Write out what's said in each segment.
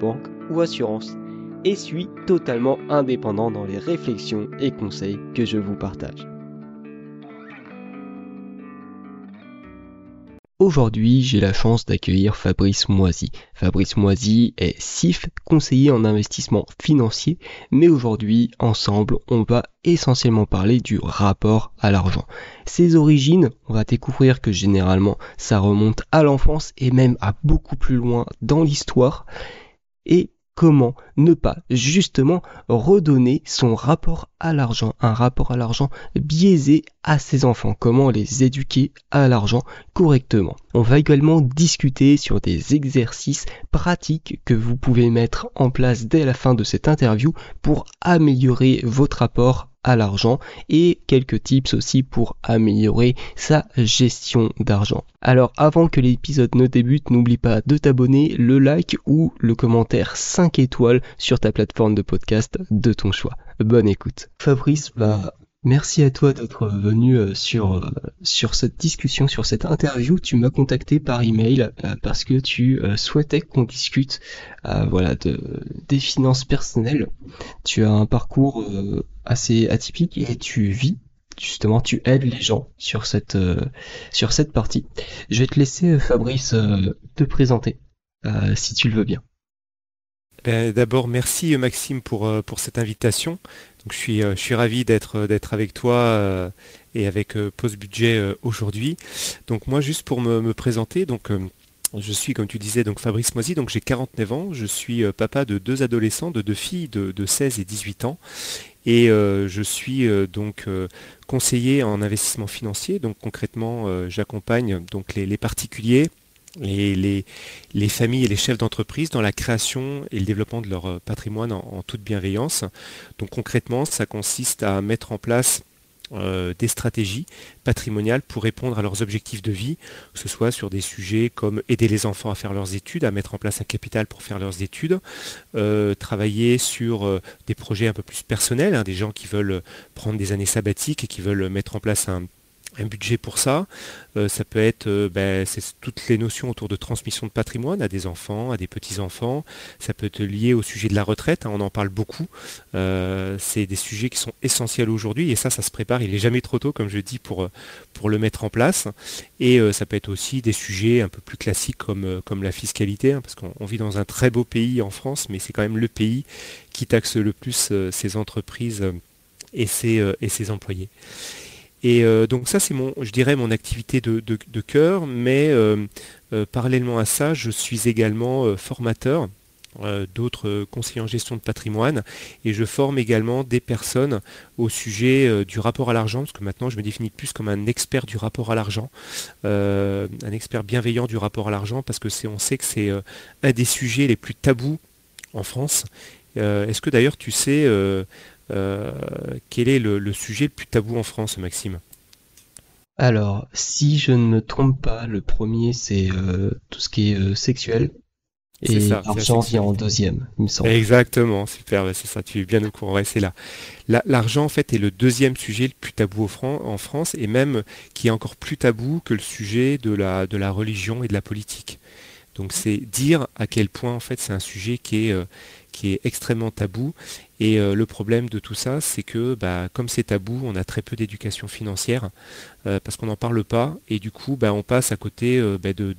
banque ou assurance, et suis totalement indépendant dans les réflexions et conseils que je vous partage. Aujourd'hui, j'ai la chance d'accueillir Fabrice Moisy. Fabrice Moisy est SIF, conseiller en investissement financier, mais aujourd'hui, ensemble, on va essentiellement parler du rapport à l'argent. Ses origines, on va découvrir que généralement, ça remonte à l'enfance et même à beaucoup plus loin dans l'histoire. Et comment ne pas justement redonner son rapport à l'argent, un rapport à l'argent biaisé à ses enfants, comment les éduquer à l'argent correctement? On va également discuter sur des exercices pratiques que vous pouvez mettre en place dès la fin de cette interview pour améliorer votre rapport à l'argent et quelques tips aussi pour améliorer sa gestion d'argent. Alors avant que l'épisode ne débute, n'oublie pas de t'abonner, le like ou le commentaire 5 étoiles sur ta plateforme de podcast de ton choix. Bonne écoute. Fabrice, bah Merci à toi d'être venu euh, sur, euh, sur cette discussion, sur cette interview. Tu m'as contacté par email euh, parce que tu souhaitais qu'on discute voilà, de, des finances personnelles. Tu as un parcours assez atypique et tu vis justement tu aides les gens sur cette sur cette partie. Je vais te laisser Fabrice te présenter si tu le veux bien. Ben, d'abord merci Maxime pour, pour cette invitation je suis, euh, je suis ravi d'être, euh, d'être avec toi euh, et avec Post Budget aujourd'hui. Donc moi juste pour me, présenter, donc je suis, comme tu disais, donc Fabrice Moisy, donc j'ai 49 ans, je suis papa de deux adolescents, de deux filles de, 16 et 18 ans. Et je suis donc conseiller en investissement financier. Donc concrètement, j'accompagne donc les particuliers les, les, familles et les chefs d'entreprise dans la création et le développement de leur euh, patrimoine en, toute bienveillance. Donc concrètement, ça consiste à mettre en place euh, des stratégies patrimoniales pour répondre à leurs objectifs de vie, que ce soit sur des sujets comme aider les enfants à faire leurs études, à mettre en place un capital pour faire leurs études, euh, travailler sur des projets un peu plus personnels, hein, des gens qui veulent prendre des années sabbatiques et qui veulent mettre en place un, un budget pour ça. Euh, ça peut être euh, ben, toutes les notions autour de transmission de patrimoine à des enfants, à des petits-enfants. Ça peut être lié au sujet de la retraite, hein, on en parle beaucoup. Euh, c'est des sujets qui sont essentiels aujourd'hui et ça, ça se prépare. Il n'est jamais trop tôt, comme je dis, pour, le mettre en place. Et ça peut être aussi des sujets un peu plus classiques comme, la fiscalité, hein, parce qu'on vit dans un très beau pays en France, mais c'est quand même le pays qui taxe le plus ses entreprises et ses, et ses employés. Et euh, donc ça, c'est mon, je dirais, mon activité de, cœur, mais euh, euh, parallèlement à ça, je suis également formateur d'autres conseillers en gestion de patrimoine et je forme également des personnes au sujet du rapport à l'argent, parce que maintenant je me définis plus comme un expert du rapport à l'argent, un expert bienveillant du rapport à l'argent, parce que c'est, on sait que c'est un des sujets les plus tabous en France. est-ce que d'ailleurs tu sais quel est le, sujet le plus tabou en France, Maxime? Alors, si je ne me trompe pas, le premier c'est euh, tout ce qui est euh, sexuel. Et l'argent vient en deuxième, il me semble. Exactement, super, c'est ça, tu es bien au courant, c'est là. L'argent, en fait, est le deuxième sujet le plus tabou en France, et même qui est encore plus tabou que le sujet de la, de la religion et de la politique. Donc c'est dire à quel point, en fait, c'est un sujet qui est, qui est extrêmement tabou. Et euh, le problème de tout ça, c'est que bah, comme c'est tabou, on a très peu d'éducation financière euh, parce qu'on n'en parle pas. Et du coup, bah, on passe à côté euh, bah, de,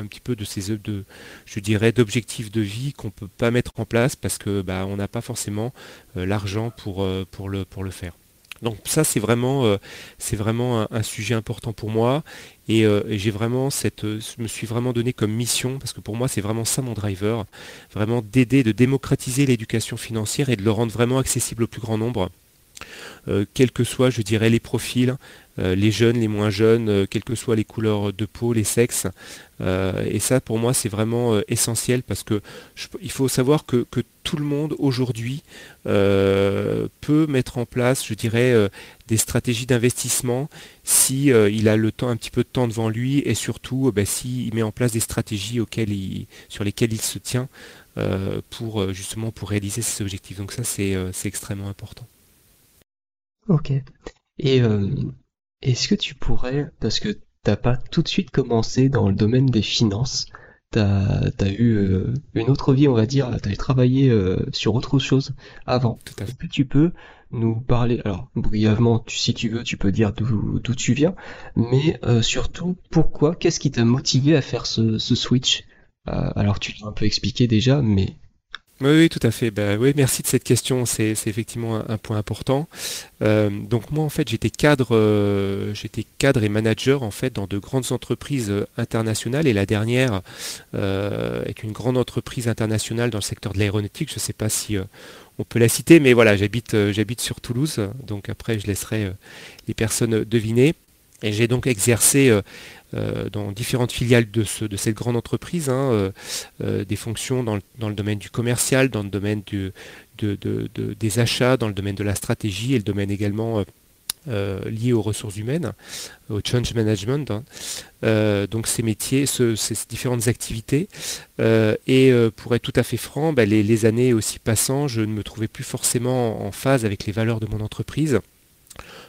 un petit peu de ces, de, je dirais, d'objectifs de vie qu'on ne peut pas mettre en place parce que on n'a pas forcément l'argent pour le faire. Donc ça c'est vraiment, euh, un, sujet important pour moi et, euh, j'ai vraiment cette, je me suis vraiment donné comme mission parce que pour moi c'est vraiment ça mon driver, vraiment d'aider, de démocratiser l'éducation financière et de le rendre vraiment accessible au plus grand nombre. quels que soient, je dirais, les profils, les jeunes, les moins jeunes, quelles que soient les couleurs de peau, les sexes. et ça, pour moi, c'est vraiment essentiel parce que il faut savoir que, tout le monde aujourd'hui peut mettre en place, je dirais, des stratégies d'investissement si il a le temps, un petit peu de temps devant lui et surtout ben, s'il met en place des stratégies sur lesquelles il se tient pour justement pour réaliser ses objectifs. Donc ça, c'est extrêmement important. Ok. Et euh, est-ce que tu pourrais, parce que t'as pas tout de suite commencé dans le domaine des finances, t'as as eu euh, une autre vie, on va dire, t'as travaillé euh, sur autre chose avant. Est-ce que tu peux nous parler, alors brièvement, tu, si tu veux, tu peux dire d'où tu viens, mais surtout pourquoi, qu'est-ce qui t'a motivé à faire ce, ce switch? Alors tu l'as un peu expliqué déjà, mais oui, tout à fait. Ben, oui, merci de cette question. C'est effectivement un, point important. Euh, donc moi, en fait, j'étais cadre, euh, cadre et manager en fait dans de grandes entreprises euh, internationales. Et la dernière est une grande entreprise internationale dans le secteur de l'aéronautique. Je ne sais pas si on peut la citer, mais voilà, j'habite, j'habite sur Toulouse. Donc après, je laisserai les personnes deviner. Et j'ai donc exercé dans différentes filiales de, cette grande entreprise, hein, euh, euh, des fonctions dans le, domaine du commercial, dans le domaine des achats, dans le domaine de la stratégie et le domaine également lié aux ressources humaines, au change management. Hein. donc ces métiers, ces différentes activités. et pour être tout à fait franc, bah, les, années aussi passant, je ne me trouvais plus forcément en phase avec les valeurs de mon entreprise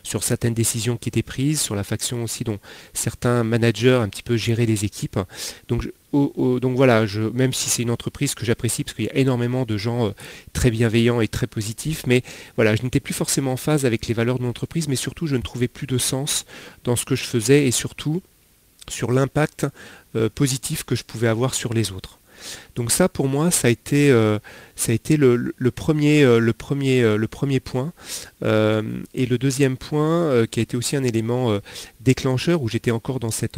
sur certaines décisions qui étaient prises, sur la faction aussi dont certains managers un petit peu géraient les équipes. Donc, voilà, même si c'est une entreprise que j'apprécie parce qu'il y a énormément de gens euh, très bienveillants et très positifs, mais voilà, je n'étais plus forcément en phase avec les valeurs de mon entreprise, mais surtout je ne trouvais plus de sens dans ce que je faisais et surtout sur l'impact euh, positif que je pouvais avoir sur les autres. Donc ça, pour moi, ça a été, euh, le, premier, euh, point. Euh, et le deuxième point, qui a été aussi un élément déclencheur, où j'étais encore dans cette,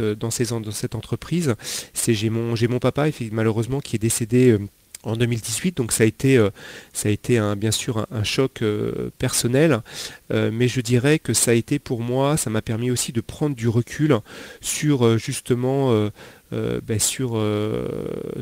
entreprise, c'est j'ai mon, mon papa, malheureusement, qui est décédé en 2018. Donc ça a été, bien sûr un, choc personnel, mais je dirais que ça a été pour moi, ça m'a permis aussi de prendre du recul sur justement euh, ben, sur, euh,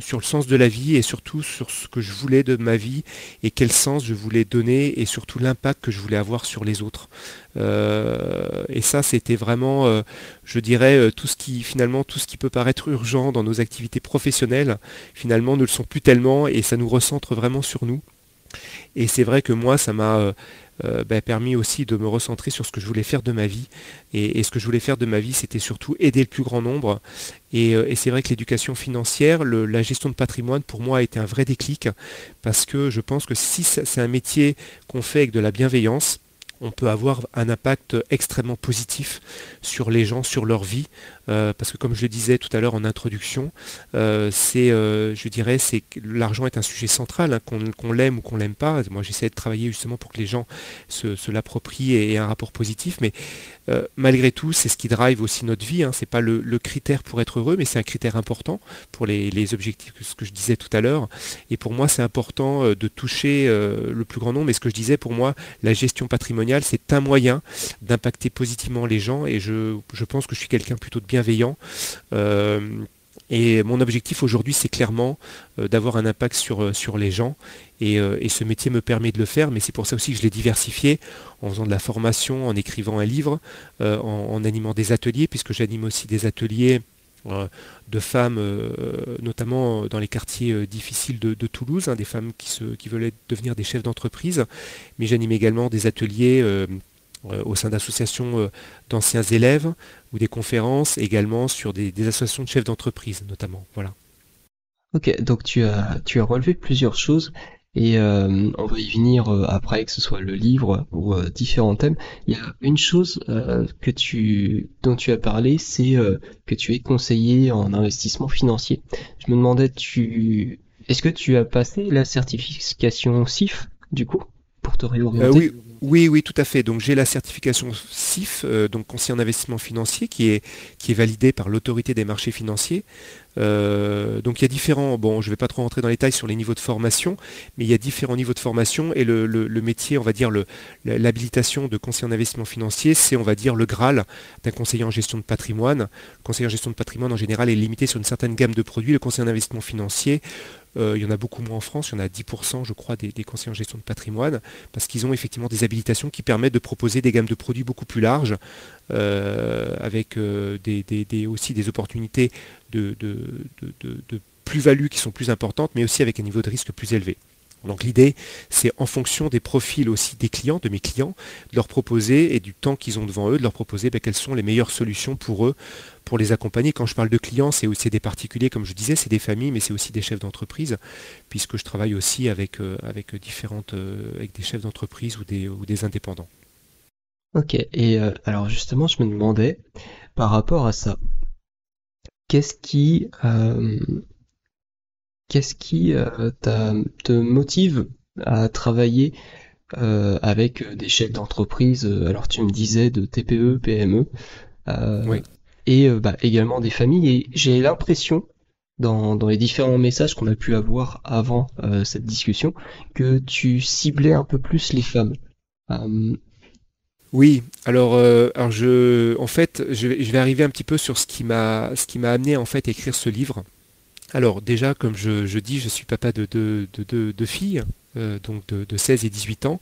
sur le sens de la vie et surtout sur ce que je voulais de ma vie et quel sens je voulais donner et surtout l'impact que je voulais avoir sur les autres. Euh, et ça, c'était vraiment, je dirais, tout ce qui finalement, tout ce qui peut paraître urgent dans nos activités professionnelles, finalement, ne le sont plus tellement et ça nous recentre vraiment sur nous. Et c'est vrai que moi, ça m'a euh, bah, permis aussi de me recentrer sur ce que je voulais faire de ma vie. Et, ce que je voulais faire de ma vie, c'était surtout aider le plus grand nombre. Et, euh, c'est vrai que l'éducation financière, la gestion de patrimoine, pour moi, a été un vrai déclic, parce que je pense que si c'est un métier qu'on fait avec de la bienveillance, on peut avoir un impact extrêmement positif sur les gens, sur leur vie, euh, parce que comme je le disais tout à l'heure en introduction, euh, c'est, euh, je dirais, c'est l'argent est un sujet central, hein, qu'on, l'aime ou qu'on l'aime pas. Moi, j'essaie de travailler justement pour que les gens se, l'approprient et aient un rapport positif, mais malgré tout, c'est ce qui drive aussi notre vie. Hein. C'est pas le, critère pour être heureux, mais c'est un critère important pour les, les, objectifs, ce que je disais tout à l'heure. Et pour moi, c'est important de toucher le plus grand nombre. Et ce que je disais, pour moi, la gestion patrimoniale, c'est un moyen d'impacter positivement les gens. Et je, pense que je suis quelqu'un plutôt de bienveillant. Euh, et mon objectif aujourd'hui, c'est clairement euh, d'avoir un impact sur, euh, sur les gens. Et, ce métier me permet de le faire, mais c'est pour ça aussi que je l'ai diversifié en faisant de la formation, en écrivant un livre, en, animant des ateliers, puisque j'anime aussi des ateliers de femmes, notamment dans les quartiers difficiles de, Toulouse, hein, des femmes qui, veulent devenir des chefs d'entreprise. Mais j'anime également des ateliers euh, au sein d'associations euh, d'anciens élèves ou des conférences également sur des, associations de chefs d'entreprise notamment. Voilà. Ok, donc tu as relevé plusieurs choses et euh, on va y venir après, que ce soit le livre ou différents thèmes. Il y a une chose que tu, dont tu as parlé, c'est que tu es conseiller en investissement financier. Je me demandais, tu, est-ce que tu as passé la certification CIF du coup pour te réorienter? Oui, Oui, oui, tout à fait. Donc j'ai la certification CIF, euh, donc conseiller en investissement financier, qui est, qui est validée par l'autorité des marchés financiers. Euh, donc il y a différents, bon je ne vais pas trop rentrer dans les détails sur les niveaux de formation, mais il y a différents niveaux de formation et le, métier, on va dire l'habilitation de conseiller en investissement financier, c'est on va dire le Graal d'un conseiller en gestion de patrimoine. Le conseiller en gestion de patrimoine en général est limité sur une certaine gamme de produits. Le conseiller en investissement financier, il y en a beaucoup moins en France, il y en a 10% je crois des, conseillers en gestion de patrimoine, parce qu'ils ont effectivement des habilitations qui permettent de proposer des gammes de produits beaucoup plus larges, euh, avec euh, aussi des opportunités de plus-value qui sont plus importantes, mais aussi avec un niveau de risque plus élevé. Donc l'idée, c'est en fonction des profils aussi des clients, de mes clients, de leur proposer, et du temps qu'ils ont devant eux, de leur proposer ben, quelles sont les meilleures solutions pour eux, pour les accompagner. Quand je parle de clients, c'est aussi des particuliers, comme je disais, c'est des familles, mais c'est aussi des chefs d'entreprise, puisque je travaille aussi avec, euh, avec euh, des chefs d'entreprise ou des, indépendants. Ok, et euh, alors justement, je me demandais, par rapport à ça, qu'est-ce qui Qu'est-ce qui euh, te motive à travailler euh, avec des chefs d'entreprise euh, Alors tu me disais de TPE, PME, et bah, également des familles. Et j'ai l'impression dans, les différents messages qu'on a pu avoir avant cette discussion, que tu ciblais un peu plus les femmes. Oui, alors, alors je, en fait, je vais, arriver un petit peu sur ce qui m'a, ce qui m'a amené en fait à écrire ce livre. Alors déjà, comme je, dis, je suis papa de deux filles, euh, donc de, 16 et 18 ans.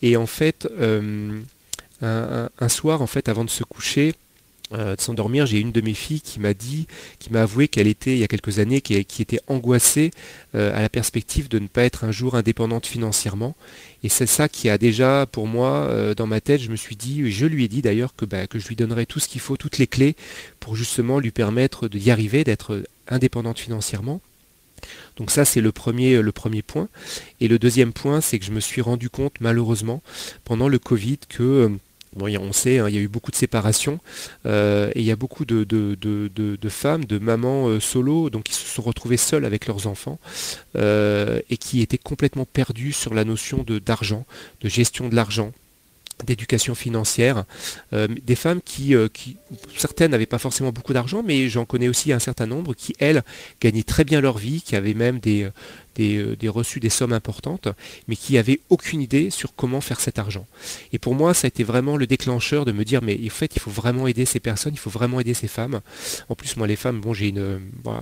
Et en fait, euh, un, soir, en fait, avant de se coucher, euh, de s'endormir, j'ai une de mes filles qui m'a dit, qui m'a avoué qu'elle était, il y a quelques années, qui, était angoissée à la perspective de ne pas être un jour indépendante financièrement. Et c'est ça qui a déjà, pour moi, dans ma tête, je me suis dit, je lui ai dit d'ailleurs que, bah, que je lui donnerais tout ce qu'il faut, toutes les clés, pour justement lui permettre d'y arriver, d'être indépendante financièrement. Donc ça, c'est le premier, le premier point. Et le deuxième point, c'est que je me suis rendu compte, malheureusement, pendant le Covid, que... Euh, bon, on sait, hein, il y a eu beaucoup de séparations euh, et il y a beaucoup de, femmes, de mamans euh, solo, donc qui se sont retrouvées seules avec leurs enfants et qui étaient complètement perdues sur la notion d'argent, de gestion de l'argent, d'éducation financière, euh, des femmes qui, euh, qui certaines n'avaient pas forcément beaucoup d'argent, mais j'en connais aussi un certain nombre qui, elles, gagnaient très bien leur vie, qui avaient même des, des, des, reçus des sommes importantes, mais qui n'avaient aucune idée sur comment faire cet argent. Et pour moi, ça a été vraiment le déclencheur de me dire, mais en fait, il faut vraiment aider ces personnes, il faut vraiment aider ces femmes. En plus, moi, les femmes, bon, j'ai une,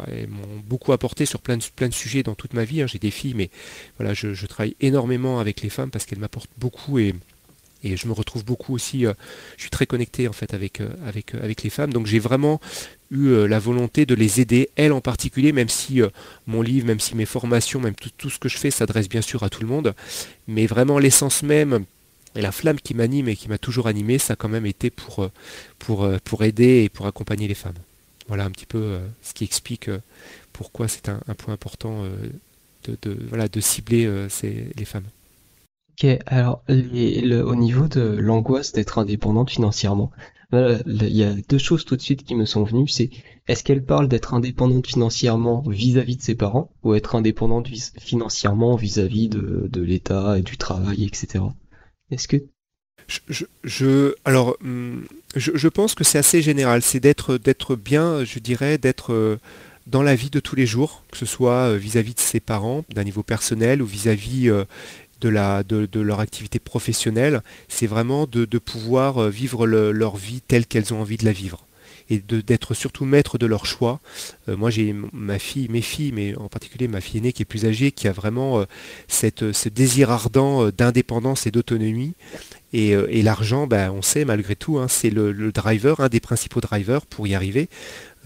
elles m'ont beaucoup apporté sur plein de, plein de sujets dans toute ma vie. Hein. J'ai des filles, mais voilà, je, je travaille énormément avec les femmes parce qu'elles m'apportent beaucoup et et je me retrouve beaucoup aussi, euh, je suis très connecté en fait avec, euh, avec, euh, avec les femmes, donc j'ai vraiment eu la volonté de les aider, elles en particulier, même si mon livre, même si mes formations, même tout, ce que je fais s'adresse bien sûr à tout le monde, mais vraiment l'essence même et la flamme qui m'anime et qui m'a toujours animé, ça a quand même été pour, pour, pour aider et pour accompagner les femmes. Voilà un petit peu ce qui explique pourquoi c'est un, point important de, voilà, de cibler les femmes. Ok, alors au niveau de l'angoisse d'être indépendante financièrement, il y a deux choses tout de suite qui me sont venues, c'est est-ce qu'elle parle d'être indépendante financièrement vis-à-vis de ses parents ou être indépendante financièrement vis-à-vis de, l'État et du travail, etc. Est-ce que je, alors, hum, je, pense que c'est assez général. C'est d'être, bien, je dirais, d'être euh, dans la vie de tous les jours, que ce soit euh, vis-à-vis de ses parents, d'un niveau personnel, ou vis-à-vis euh, de, leur activité professionnelle, c'est vraiment de, pouvoir euh, vivre leur vie telle qu'elles ont envie de la vivre et d'être surtout maître de leur choix. Euh, moi j'ai ma fille, mes filles, mais en particulier ma fille aînée qui est plus âgée, qui a vraiment euh, ce désir ardent d'indépendance et d'autonomie. Et, l'argent, ben, on sait malgré tout, hein, c'est le, driver, un des principaux drivers pour y arriver.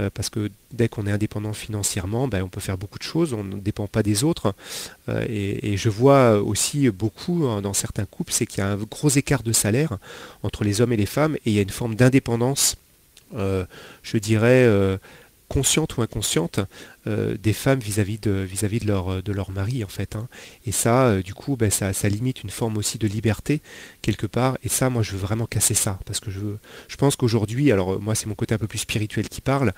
Euh, parce que dès qu'on est indépendant financièrement, ben, on peut faire beaucoup de choses, on ne dépend pas des autres. Euh, et, je vois aussi beaucoup hein, dans certains couples, c'est qu'il y a un gros écart de salaire entre les hommes et les femmes, et il y a une forme d'indépendance, euh, je dirais, consciente ou inconsciente, des femmes vis-à-vis de, vis-à-vis de, leur, mari en fait. Hein. Et ça, du coup, ben, ça, ça, limite une forme aussi de liberté quelque part. Et ça, moi, je veux vraiment casser ça parce que je, je pense qu'aujourd'hui, alors moi, c'est mon côté un peu plus spirituel qui parle,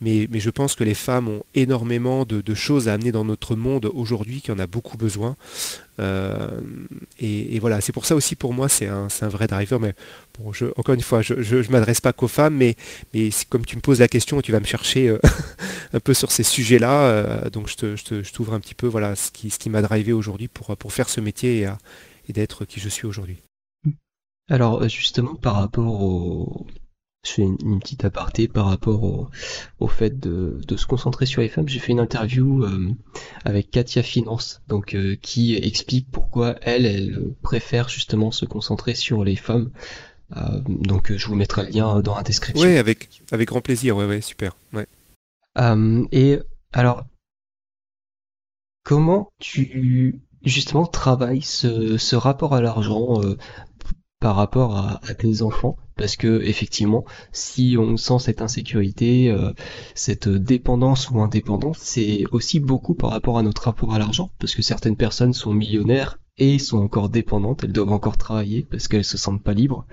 mais, je pense que les femmes ont énormément de, choses à amener dans notre monde aujourd'hui, qui en a beaucoup besoin. Euh, et, voilà, c'est pour ça aussi pour moi, c'est un, vrai driver. Mais bon, je, encore une fois, je ne m'adresse pas qu'aux femmes, mais, mais comme tu me poses la question, tu vas me chercher euh, un peu sur ces sujets-là. Euh, donc je t'ouvre un petit peu voilà, ce qui, ce qui m'a drivé aujourd'hui pour, pour faire ce métier et, et d'être qui je suis aujourd'hui. Alors justement par rapport au, je fais une, petite aparté par rapport au, fait de, se concentrer sur les femmes. J'ai fait une interview euh, avec Katia Finance, donc euh, qui explique pourquoi elle, elle préfère justement se concentrer sur les femmes. Euh, donc je vous mettrai le lien dans la description. Oui, avec, avec grand plaisir, ouais, ouais, super. Ouais. et alors, comment tu justement travailles ce, rapport à l'argent par rapport à, tes enfants parce que effectivement si on sent cette insécurité euh, cette dépendance ou indépendance c'est aussi beaucoup par rapport à notre rapport à l'argent parce que certaines personnes sont millionnaires et sont encore dépendantes elles doivent encore travailler parce qu'elles se sentent pas libres.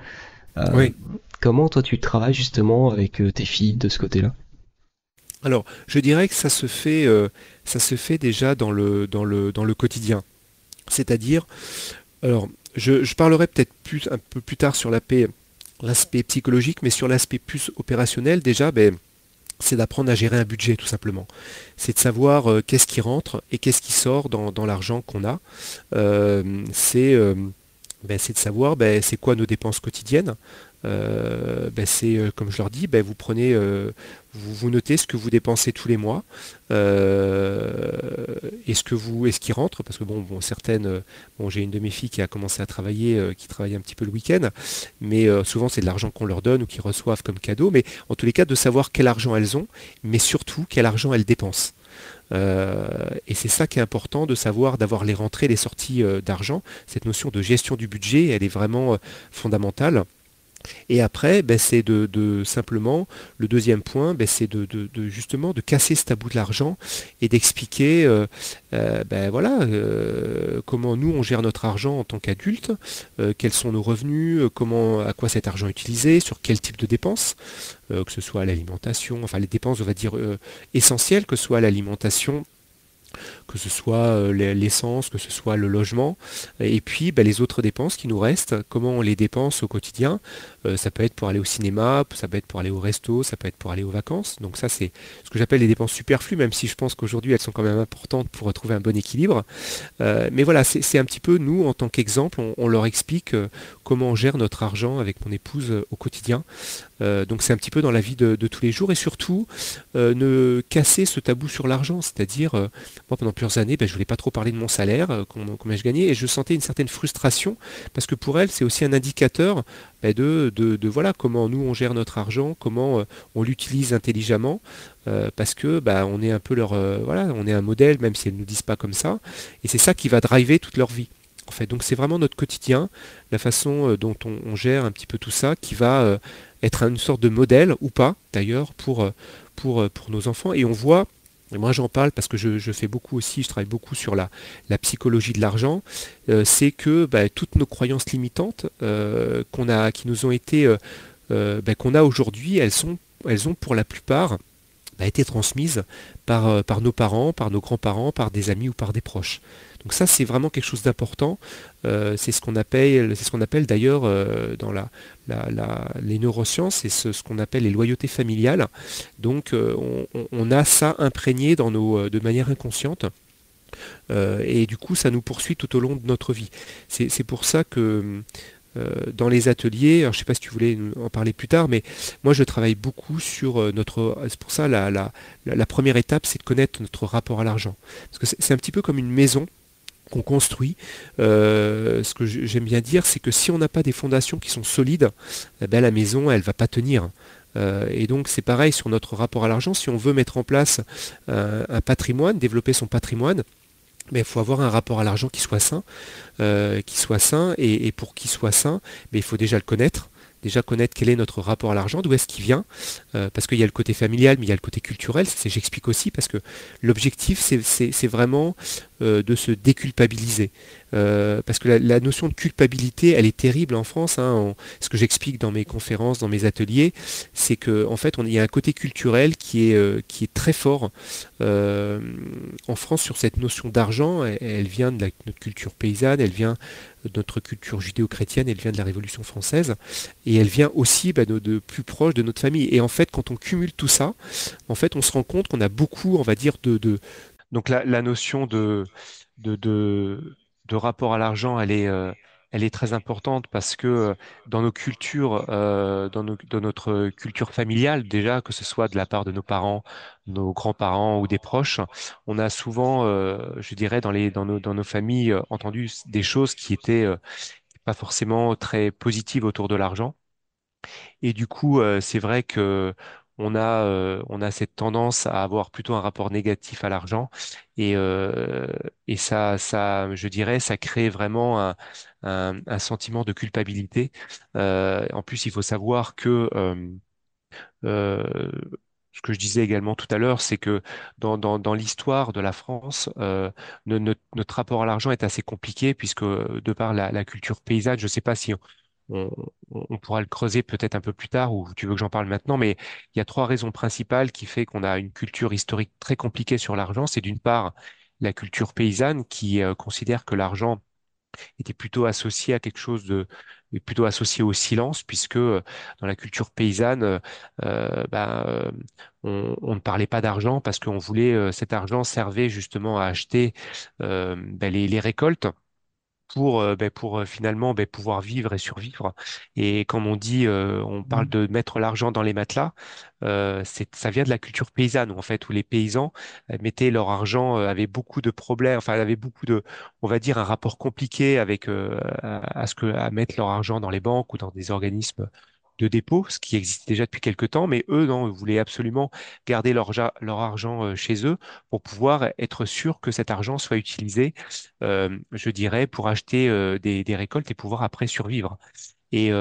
Euh, oui. comment toi tu travailles justement avec euh, tes filles de ce côté là alors je dirais que ça se fait ça se fait déjà dans le dans le dans le quotidien. C'est-à-dire alors je, parlerai peut-être un peu plus tard sur l'aspect psychologique, mais sur l'aspect plus opérationnel, déjà, ben, c'est d'apprendre à gérer un budget tout simplement. C'est de savoir euh, qu'est-ce qui rentre et qu'est-ce qui sort dans, l'argent qu'on a. Euh, euh, ben, c'est de savoir ben, c'est quoi nos dépenses quotidiennes. c'est comme je leur dis, vous prenez vous, notez ce que vous dépensez tous les mois, est-ce que vous, est-ce rentre, parce que bon, certaines, euh, bon, j'ai une de mes filles qui a commencé à travailler, euh, qui travaille un petit peu le week-end, mais souvent c'est de l'argent qu'on leur donne ou qu'ils reçoivent comme cadeau, mais en tous les cas de savoir quel argent elles ont, mais surtout quel argent elles dépensent. et c'est ça qui est important de savoir, d'avoir les rentrées, les sorties d'argent. Cette notion de gestion du budget, elle est vraiment fondamentale. Et après, ben, c'est de, simplement, le deuxième point, ben, c'est de, justement de casser ce tabou de l'argent et d'expliquer euh, euh, ben, voilà, euh, comment nous on gère notre argent en tant qu'adulte, quels sont nos revenus, comment, à quoi cet argent est utilisé, sur quel type de dépenses, que ce soit l'alimentation, enfin les dépenses on va dire essentielles, que ce soit l'alimentation que ce soit euh, l'essence, que ce soit le logement, et puis bah, les autres dépenses qui nous restent, comment on les dépense au quotidien. Euh, ça peut être pour aller au cinéma, ça peut être pour aller au resto, ça peut être pour aller aux vacances. Donc ça c'est ce que j'appelle les dépenses superflues, même si je pense qu'aujourd'hui elles sont quand même importantes pour retrouver un bon équilibre. Euh, mais voilà, c'est un petit peu nous en tant qu'exemple, on, leur explique comment on gère notre argent avec mon épouse au quotidien. donc c'est un petit peu dans la vie de, tous les jours et surtout ne casser ce tabou sur l'argent, c'est-à-dire moi pendant années, ben, je ne voulais pas trop parler de mon salaire, euh, combien, je gagnais, et je sentais une certaine frustration, parce que pour elle, c'est aussi un indicateur ben, de, de, voilà, comment nous on gère notre argent, comment euh, on l'utilise intelligemment, euh, parce que ben, on est un peu leur. voilà, on est un modèle, même si elles ne nous disent pas comme ça, et c'est ça qui va driver toute leur vie. En fait, donc c'est vraiment notre quotidien, la façon dont on, gère un petit peu tout ça, qui va être une sorte de modèle, ou pas d'ailleurs, pour, pour, pour nos enfants. Et on voit et moi j'en parle parce que je, fais beaucoup aussi, je travaille beaucoup sur la, psychologie de l'argent, euh, c'est que bah, toutes nos croyances limitantes euh, qu'on a, qui nous ont été, euh, bah, qu'on a aujourd'hui, elles, ont pour la plupart bah, été transmises par nos parents, par nos grands-parents, par des amis ou par des proches. Donc ça, c'est vraiment quelque chose d'important. Euh, c'est ce qu'on appelle, ce appelle d'ailleurs euh, dans la, les neurosciences, c'est ce, qu'on appelle les loyautés familiales. Donc euh, on, a ça imprégné dans nos, de manière inconsciente. et du coup, ça nous poursuit tout au long de notre vie. C'est pour ça que dans les ateliers, je ne sais pas si tu voulais en parler plus tard, mais moi je travaille beaucoup sur notre... C'est pour ça la, la première étape, c'est de connaître notre rapport à l'argent. Parce que c'est un petit peu comme une maison qu'on construit. Euh, ce que j'aime bien dire, c'est que si on n'a pas des fondations qui sont solides, eh ben, la maison, elle va pas tenir. Euh, et donc c'est pareil sur notre rapport à l'argent. Si on veut mettre en place euh, un patrimoine, développer son patrimoine, ben, il faut avoir un rapport à l'argent qui soit sain, qui soit sain, et, pour qu'il soit sain, ben, il faut déjà le connaître déjà connaître quel est notre rapport à l'argent, d'où est-ce qu'il vient, euh, parce qu'il y a le côté familial, mais il y a le côté culturel, c'est j'explique aussi, parce que l'objectif, c'est vraiment euh, de se déculpabiliser. Euh, parce que la, notion de culpabilité, elle est terrible en France. Hein, ce que j'explique dans mes conférences, dans mes ateliers, c'est qu'en en fait, il y a un côté culturel qui est, qui est très fort en France sur cette notion d'argent. Elle, vient de notre culture paysanne, elle vient notre culture judéo-chrétienne, elle vient de la Révolution française, et elle vient aussi bah, de, plus proche de notre famille. Et en fait, quand on cumule tout ça, en fait, on se rend compte qu'on a beaucoup, on va dire, de, donc la, notion de, rapport à l'argent, elle est, euh, elle est très importante parce que euh, dans nos cultures, euh, dans, notre culture familiale déjà, que ce soit de la part de nos parents, nos grands-parents ou des proches, on a souvent, je dirais, dans nos familles, entendu des choses qui étaient pas forcément très positives autour de l'argent. Et du coup, c'est vrai que on a, euh, on a cette tendance à avoir plutôt un rapport négatif à l'argent et, euh, et ça, ça, je dirais, ça crée vraiment un, un, sentiment de culpabilité. Euh, en plus, il faut savoir que ce que je disais également tout à l'heure, c'est que dans, dans, dans l'histoire de la France, notre, rapport à l'argent est assez compliqué puisque de par la, la culture paysanne, je ne sais pas si on, on, pourra le creuser peut-être un peu plus tard ou tu veux que j'en parle maintenant, mais il y a trois raisons principales qui fait qu'on a une culture historique très compliquée sur l'argent. C'est d'une part la culture paysanne qui euh, considère que l'argent était plutôt associé à quelque chose de plutôt associé au silence puisque euh, dans la culture paysanne euh, ben, on, ne parlait pas d'argent parce qu'on voulait cet argent servait justement à acheter ben, les récoltes pour, euh, ben, pour euh, finalement ben, pouvoir vivre et survivre. Et comme on dit, euh, on parle Mmh. de mettre l'argent dans les matelas, c'est, ça vient de la culture paysanne, en fait, où les paysans mettaient leur argent, avaient beaucoup de problèmes, enfin, avaient beaucoup de, on va dire, un rapport compliqué avec à, à ce que à mettre leur argent dans les banques ou dans des organismes de dépôt, ce qui existe déjà depuis quelque temps, mais eux, non, voulaient absolument garder leur, argent euh, chez eux pour pouvoir être sûr que cet argent soit utilisé, euh, je dirais, pour acheter euh, des, récoltes et pouvoir après survivre. Et,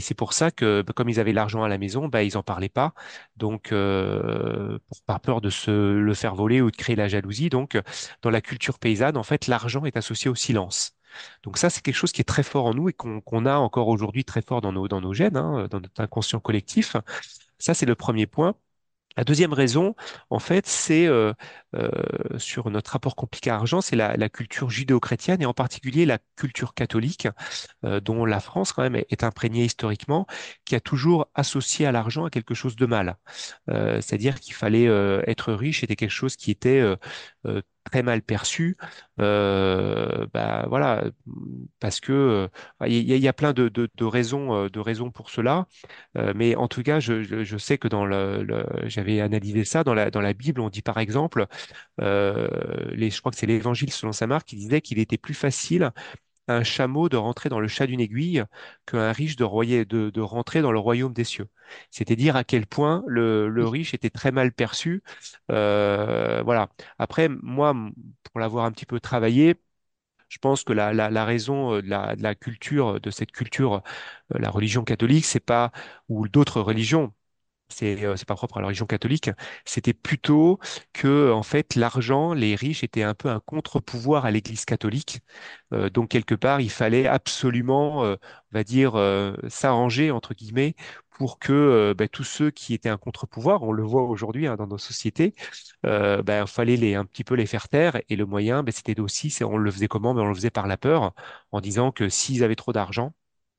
c'est pour ça que, bah, comme ils avaient l'argent à la maison, bah, ils n'en parlaient pas. Donc, pas peur de se le faire voler ou de créer la jalousie. Donc, dans la culture paysanne, en fait, l'argent est associé au silence. Donc ça, c'est quelque chose qui est très fort en nous et qu'on a encore aujourd'hui très fort dans nos, gènes, hein, dans notre inconscient collectif. Ça, c'est le premier point. La deuxième raison, en fait, c'est euh, euh, sur notre rapport compliqué à l'argent, c'est la, culture judéo-chrétienne et en particulier la culture catholique, euh, dont la France quand même est, imprégnée historiquement, qui a toujours associé à l'argent quelque chose de mal. C'est-à-dire qu'il fallait être riche, était quelque chose qui était très mal perçu. bah voilà, parce que il y, a plein de, raisons, de raisons pour cela. mais en tout cas, je, sais que dans j'avais analysé ça dans la Bible, on dit par exemple euh, les, je crois que c'est l'Évangile selon saint Marc qui disait qu'il était plus facile un chameau de rentrer dans le chat d'une aiguille qu'un riche de, de, de, rentrer dans le royaume des cieux. C'était dire à quel point le, le riche était très mal perçu. Euh, voilà. Après, moi, pour l'avoir un petit peu travaillé, je pense que la, la, la raison euh, de la, de la, culture, de cette culture, euh, la religion catholique, c'est pas, ou d'autres religions, c'est euh, c'est pas propre à la religion catholique, c'était plutôt que en fait l'argent, les riches étaient un peu un contre-pouvoir à l'Église catholique. Euh, donc quelque part, il fallait absolument, euh, on va dire, s'arranger entre guillemets pour que ben, tous ceux qui étaient un contre-pouvoir, on le voit aujourd'hui hein, dans nos sociétés, euh, ben, fallait un petit peu les faire taire. Et le moyen, ben, c'était aussi, on le faisait comment? Ben, on le faisait par la peur, en disant que s'ils avaient trop d'argent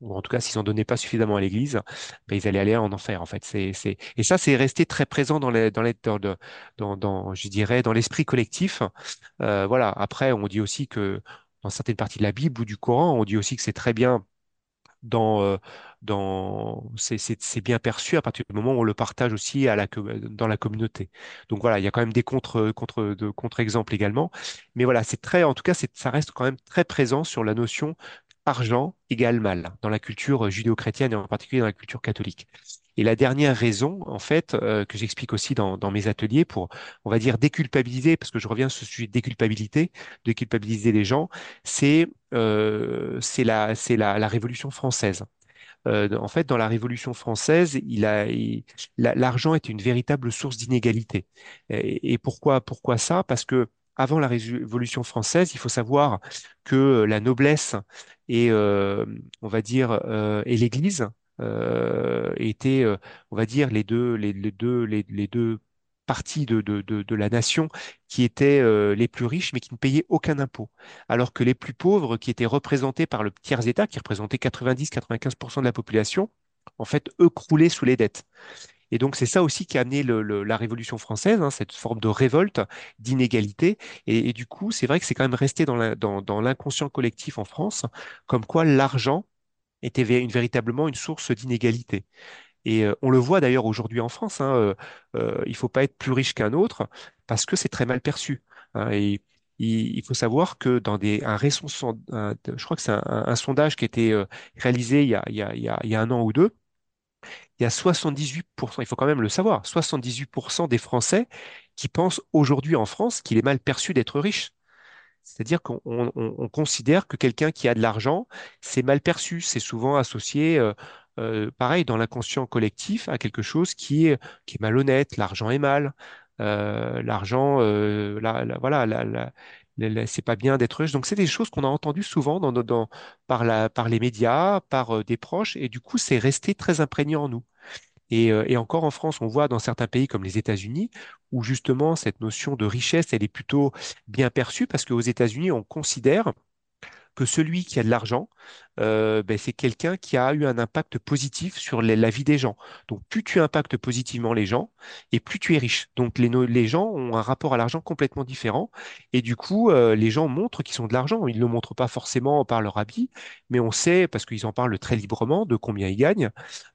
ou en tout cas s'ils n'en donnaient pas suffisamment à l'Église, ben, ils allaient aller en enfer en fait. C'est, c'est... Et ça, c'est resté très présent dans, les, dans, les, dans, dans, je dirais, dans l'esprit collectif. Euh, voilà. Après, on dit aussi que dans certaines parties de la Bible ou du Coran, on dit aussi que c'est très bien dans, euh, dans c'est, c'est, c'est bien perçu à partir du moment où on le partage aussi à la, dans la communauté. Donc voilà, il y a quand même des contre, contre, contre-exemples également. Mais voilà, c'est très, en tout cas, c'est, ça reste quand même très présent sur la notion argent égale mal dans la culture judéo-chrétienne et en particulier dans la culture catholique. Et la dernière raison, en fait, euh, que j'explique aussi dans, mes ateliers pour, on va dire, déculpabiliser, parce que je reviens sur ce sujet de déculpabilité, déculpabiliser les gens, c'est euh, la, la, la Révolution française. en fait, dans la Révolution française, l'argent était une véritable source d'inégalité. Et, et pourquoi, pourquoi ça? Parce que avant la Révolution française, il faut savoir que la noblesse et, euh, on va dire, euh, et l'Église euh, étaient, euh, on va dire, les deux, les, deux, les, deux parties de, la nation qui étaient euh, les plus riches mais qui ne payaient aucun impôt, alors que les plus pauvres, qui étaient représentés par le tiers-État, qui représentait 90-95% de la population, en fait, eux croulaient sous les dettes. Et donc c'est ça aussi qui a amené la Révolution française, hein, cette forme de révolte, d'inégalité. Et, du coup, c'est vrai que c'est quand même resté dans l'inconscient collectif en France, comme quoi l'argent était véritablement une source d'inégalité. Et euh, on le voit d'ailleurs aujourd'hui en France. Hein, euh, euh, il faut pas être plus riche qu'un autre parce que c'est très mal perçu. Hein, et il, faut savoir que dans un récent, je crois que c'est un, sondage qui a été réalisé il y a un an ou deux il y a 78%, il faut quand même le savoir, 78% des Français qui pensent aujourd'hui en France qu'il est mal perçu d'être riche. C'est-à-dire qu'on on, on considère que quelqu'un qui a de l'argent, c'est mal perçu, c'est souvent associé, euh, euh, pareil, dans l'inconscient collectif, à quelque chose qui est, malhonnête, l'argent est mal, euh, l'argent, la, la, voilà, c'est pas bien d'être riche. Donc c'est des choses qu'on a entendues souvent par, les médias, par euh, des proches, et du coup c'est resté très imprégnant en nous. Et, euh, et, encore en France, on voit dans certains pays comme les États-Unis, où justement cette notion de richesse, elle est plutôt bien perçue, parce qu'aux États-Unis, on considère que celui qui a de l'argent, euh, ben, c'est quelqu'un qui a eu un impact positif sur la vie des gens. Donc plus tu impactes positivement les gens, et plus tu es riche. Donc les, gens ont un rapport à l'argent complètement différent, et du coup, euh, les gens montrent qu'ils ont de l'argent. Ils ne le montrent pas forcément par leur habit, mais on sait, parce qu'ils en parlent très librement, de combien ils gagnent,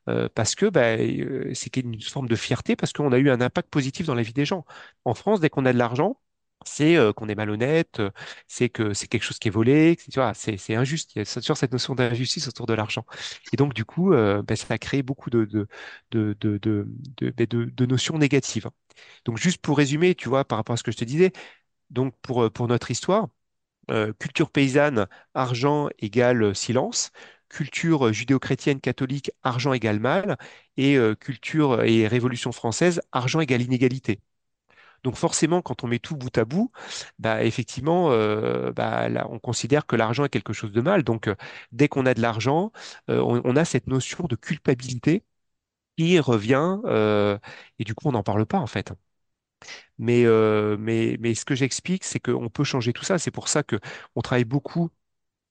euh, parce que ben, c'est une forme de fierté, parce qu'on a eu un impact positif dans la vie des gens. En France, dès qu'on a de l'argent, c'est qu'on est malhonnête, c'est que c'est quelque chose qui est volé, c'est injuste. Il y a toujours cette notion d'injustice autour de l'argent. Et donc du coup, euh, ben, ça a créé beaucoup de de notions négatives. Donc juste pour résumer, tu vois, par rapport à ce que je te disais, donc pour notre histoire, culture paysanne, argent égale silence. Culture judéo-chrétienne catholique, argent égale mal, et culture et révolution française, argent égale inégalité. Donc forcément, quand on met tout bout à bout, bah effectivement, euh, bah, on considère que l'argent est quelque chose de mal. Donc euh, dès qu'on a de l'argent, euh, on, a cette notion de culpabilité qui revient et du coup on n'en parle pas en fait. Mais, mais, ce que j'explique, c'est qu'on peut changer tout ça. C'est pour ça que on travaille beaucoup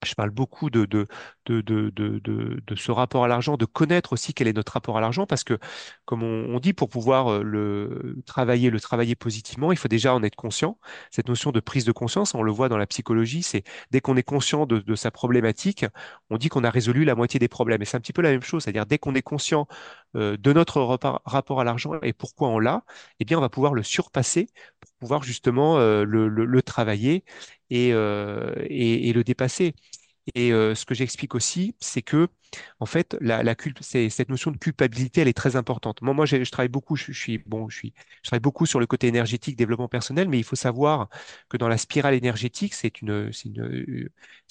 je parle beaucoup de, de, de, ce rapport à l'argent, de connaître aussi quel est notre rapport à l'argent, parce que, comme on, dit, pour pouvoir euh, le travailler, le travailler positivement, il faut déjà en être conscient. Cette notion de prise de conscience, on le voit dans la psychologie, c'est dès qu'on est conscient de, sa problématique, on dit qu'on a résolu la moitié des problèmes. Et c'est un petit peu la même chose, c'est-à-dire dès qu'on est conscient de notre rapport à l'argent et pourquoi on l'a, eh bien, on va pouvoir le surpasser pour pouvoir justement euh, le, le, le travailler et, euh, et, le dépasser. Et euh, ce que j'explique aussi, c'est que en fait, cette notion de culpabilité, elle est très importante. Moi, moi, je, travaille beaucoup. Je, travaille beaucoup sur le côté énergétique, développement personnel, mais il faut savoir que dans la spirale énergétique, c'est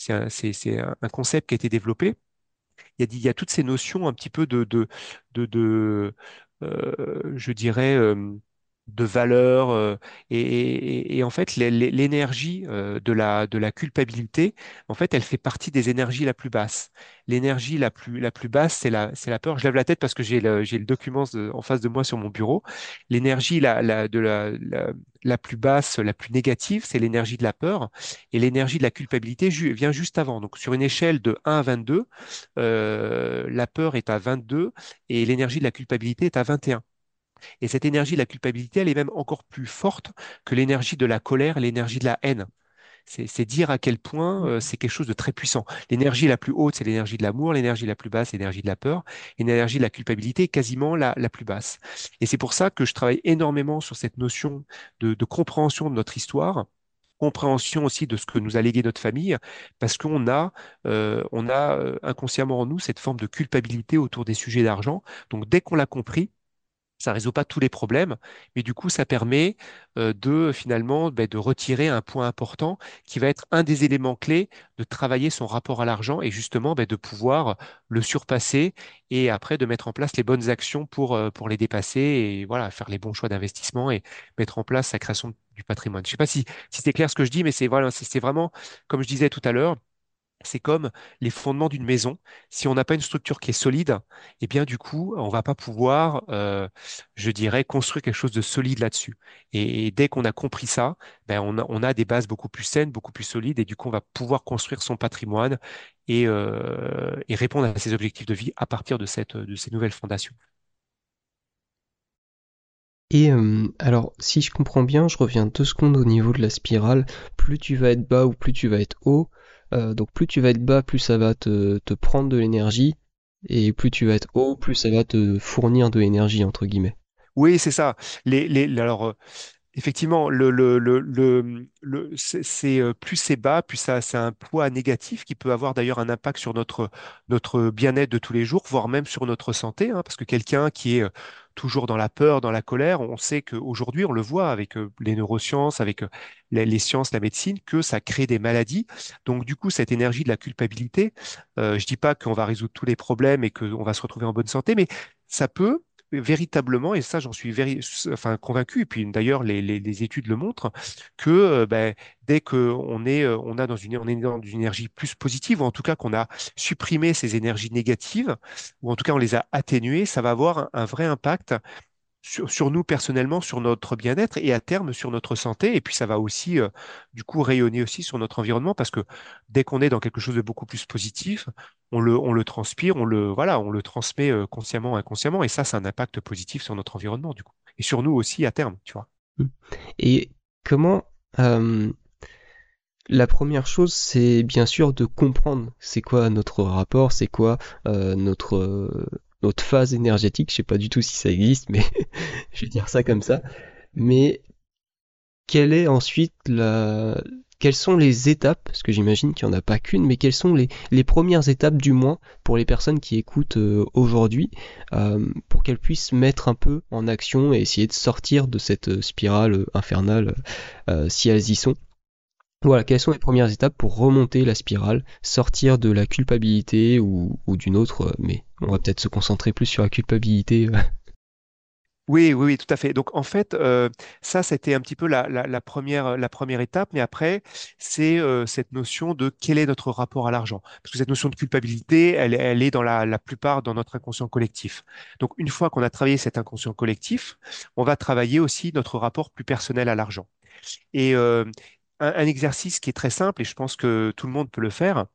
un concept qui a été développé. Il y a, toutes ces notions un petit peu de euh, je dirais. Euh, de valeur euh, et, et, en fait l'énergie euh, de la de la culpabilité en fait elle fait partie des énergies la plus basse l'énergie la plus la plus basse c'est la c'est la peur. Je lève la tête parce que j'ai le le document en face de moi sur mon bureau. L'énergie la, la de la, la, plus basse la plus négative c'est l'énergie de la peur. Et l'énergie de la culpabilité vient juste avant. Donc sur une échelle de 1 à 22 euh, la peur est à 22 et l'énergie de la culpabilité est à 21 et cette énergie de la culpabilité, elle est même encore plus forte que l'énergie de la colère, l'énergie de la haine. C'est dire à quel point euh, c'est quelque chose de très puissant. L'énergie la plus haute, c'est l'énergie de l'amour, l'énergie la plus basse, c'est l'énergie de la peur, et l'énergie de la culpabilité est quasiment la, la plus basse. Et c'est pour ça que je travaille énormément sur cette notion de, de compréhension de notre histoire, compréhension aussi de ce que nous a légué notre famille, parce qu'on a, euh, on a euh, inconsciemment en nous cette forme de culpabilité autour des sujets d'argent. Donc dès qu'on l'a compris, Ça résout pas tous les problèmes, mais du coup, ça permet euh, de finalement ben, de retirer un point important qui va être un des éléments clés de travailler son rapport à l'argent et justement ben, de pouvoir le surpasser et après de mettre en place les bonnes actions pour, euh, pour les dépasser et voilà, faire les bons choix d'investissement et mettre en place sa création du patrimoine. Je sais pas si, c'est clair ce que je dis, mais c'est voilà, c'est vraiment, comme je disais tout à l'heure, c'est comme les fondements d'une maison. Si on n'a pas une structure qui est solide, eh bien du coup, on va pas pouvoir, euh, je dirais, construire quelque chose de solide là-dessus. Et, dès qu'on a compris ça, ben on a, des bases beaucoup plus saines, beaucoup plus solides, et du coup, on va pouvoir construire son patrimoine et, euh, répondre à ses objectifs de vie à partir de ces nouvelles fondations. Et euh, alors, si je comprends bien, je reviens deux secondes au niveau de la spirale. Plus tu vas être bas ou plus tu vas être haut. Euh, donc plus tu vas être bas, plus ça va te, te prendre de l'énergie. Et plus tu vas être haut, plus ça va te fournir de l'énergie, entre guillemets. Oui, c'est ça. Les, alors, Effectivement, le, le, le, le, c'est euh, plus c'est bas, plus ça, c'est un poids négatif qui peut avoir d'ailleurs un impact sur notre, notre bien-être de tous les jours, voire même sur notre santé, hein, parce que quelqu'un qui est euh, toujours dans la peur, dans la colère, on sait qu'aujourd'hui, on le voit avec euh, les neurosciences, avec les, les sciences, la médecine, que ça crée des maladies. Donc du coup, cette énergie de la culpabilité, euh, je dis pas qu'on va résoudre tous les problèmes et qu'on va se retrouver en bonne santé, mais ça peut véritablement, et ça j'en suis enfin, convaincu, et puis d'ailleurs les, études le montrent, que euh, ben, dès qu'on est, euh, on a dans une, énergie plus positive, ou en tout cas qu'on a supprimé ces énergies négatives, ou en tout cas on les a atténuées, ça va avoir un vrai impact sur, nous personnellement, sur notre bien-être et à terme sur notre santé. Et puis ça va aussi, euh, du coup, rayonner aussi sur notre environnement parce que dès qu'on est dans quelque chose de beaucoup plus positif, on le, on le transpire, on le, voilà, on le transmet euh, consciemment, inconsciemment. Et ça, c'est un impact positif sur notre environnement, du coup. Et sur nous aussi à terme, tu vois. Et comment... la première chose, c'est bien sûr de comprendre c'est quoi notre rapport, c'est quoi euh, notre, phase énergétique. Je sais pas du tout si ça existe, mais je vais dire ça comme ça. Mais quelle est ensuite la... Quelles sont les étapes, parce que j'imagine qu'il n'y en a pas qu'une, mais quelles sont les, les premières étapes du moins pour les personnes qui écoutent euh, aujourd'hui, euh, pour qu'elles puissent mettre un peu en action et essayer de sortir de cette euh, spirale infernale si elles y sont? Voilà, quelles sont les premières étapes pour remonter la spirale, sortir de la culpabilité ou, d'une autre, euh, mais on va peut-être se concentrer plus sur la culpabilité. euh. Oui, oui, oui, tout à fait. Donc en fait, euh, ça, c'était un petit peu la, première, étape, mais après, c'est cette notion de quel est notre rapport à l'argent. Parce que cette notion de culpabilité, elle, est- dans la, plupart dans notre inconscient collectif. Donc une fois qu'on a travaillé cet inconscient collectif, on va travailler aussi notre rapport plus personnel à l'argent. Et un, exercice qui est très simple, et je pense que tout le monde peut le faire,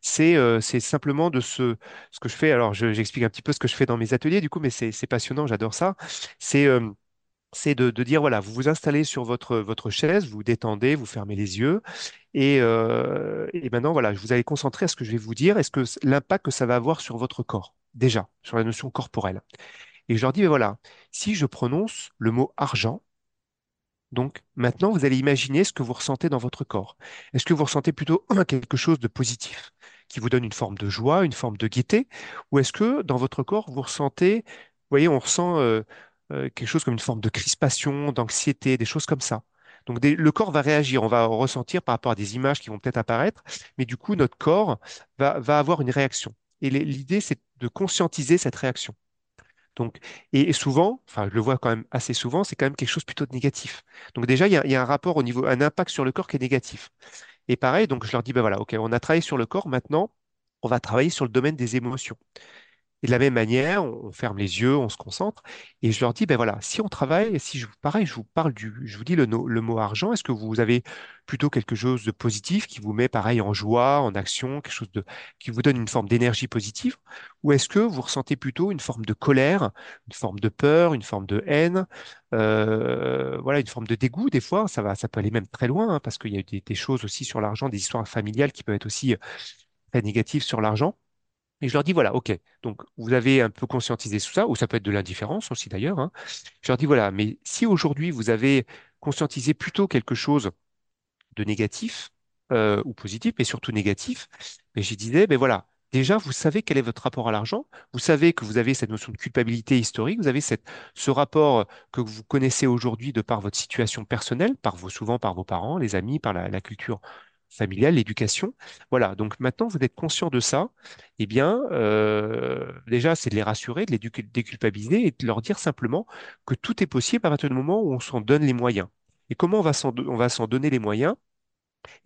c'est euh, simplement de ce, que je fais. Alors, je- j'explique un petit peu ce que je fais dans mes ateliers, du coup, mais c'est passionnant, j'adore ça. C'est euh, de, dire, voilà, vous vous installez sur votre, votre chaise, vous vous détendez, vous fermez les yeux, et, euh, et maintenant, voilà, vous allez concentrer à ce que je vais vous dire, est-ce que l'impact que ça va avoir sur votre corps, déjà, sur la notion corporelle. Et je leur dis, mais voilà, si je prononce le mot argent, donc maintenant, vous allez imaginer ce que vous ressentez dans votre corps. Est-ce que vous ressentez plutôt quelque chose de positif, qui vous donne une forme de joie, une forme de gaieté, ou est-ce que dans votre corps, vous ressentez, vous voyez, on ressent euh, euh, quelque chose comme une forme de crispation, d'anxiété, des choses comme ça. Donc le corps va réagir, on va ressentir par rapport à des images qui vont peut-être apparaître, mais du coup, notre corps va, avoir une réaction. Et l'idée, c'est de conscientiser cette réaction. Donc, et souvent, enfin, je le vois quand même assez souvent, c'est quand même quelque chose plutôt de négatif. Donc déjà, il y a, il y a un rapport au niveau, un impact sur le corps qui est négatif. Et pareil, donc je leur dis, ben voilà, ok, on a travaillé sur le corps, maintenant, on va travailler sur le domaine des émotions. Et de la même manière, on ferme les yeux, on se concentre, et je leur dis, ben voilà, si on travaille, si je, pareil, je vous parle du, je vous dis le, mot argent, est-ce que vous avez plutôt quelque chose de positif qui vous met pareil en joie, en action, quelque chose de, qui vous donne une forme d'énergie positive, ou est-ce que vous ressentez plutôt une forme de colère, une forme de peur, une forme de haine, euh, voilà, une forme de dégoût des fois, ça va, ça peut aller même très loin, hein, parce qu'il y a des, des choses aussi sur l'argent, des histoires familiales qui peuvent être aussi euh, très négatives sur l'argent. Et je leur dis, voilà, OK, donc vous avez un peu conscientisé tout ça, ou ça peut être de l'indifférence aussi d'ailleurs. hein. Je leur dis, voilà, mais si aujourd'hui vous avez conscientisé plutôt quelque chose de négatif euh, ou positif, mais surtout négatif, mais je disais, ben voilà, déjà, vous savez quel est votre rapport à l'argent, vous savez que vous avez cette notion de culpabilité historique, vous avez ce rapport que vous connaissez aujourd'hui de par votre situation personnelle, par vos, souvent par vos parents, les amis, par la culture familiale, l'éducation. Voilà, donc maintenant vous êtes conscient de ça, eh bien, euh, déjà, c'est de les rassurer, de les décu- déculpabiliser et de leur dire simplement que tout est possible à partir du moment où on s'en donne les moyens. Et comment on va s'en, donner les moyens?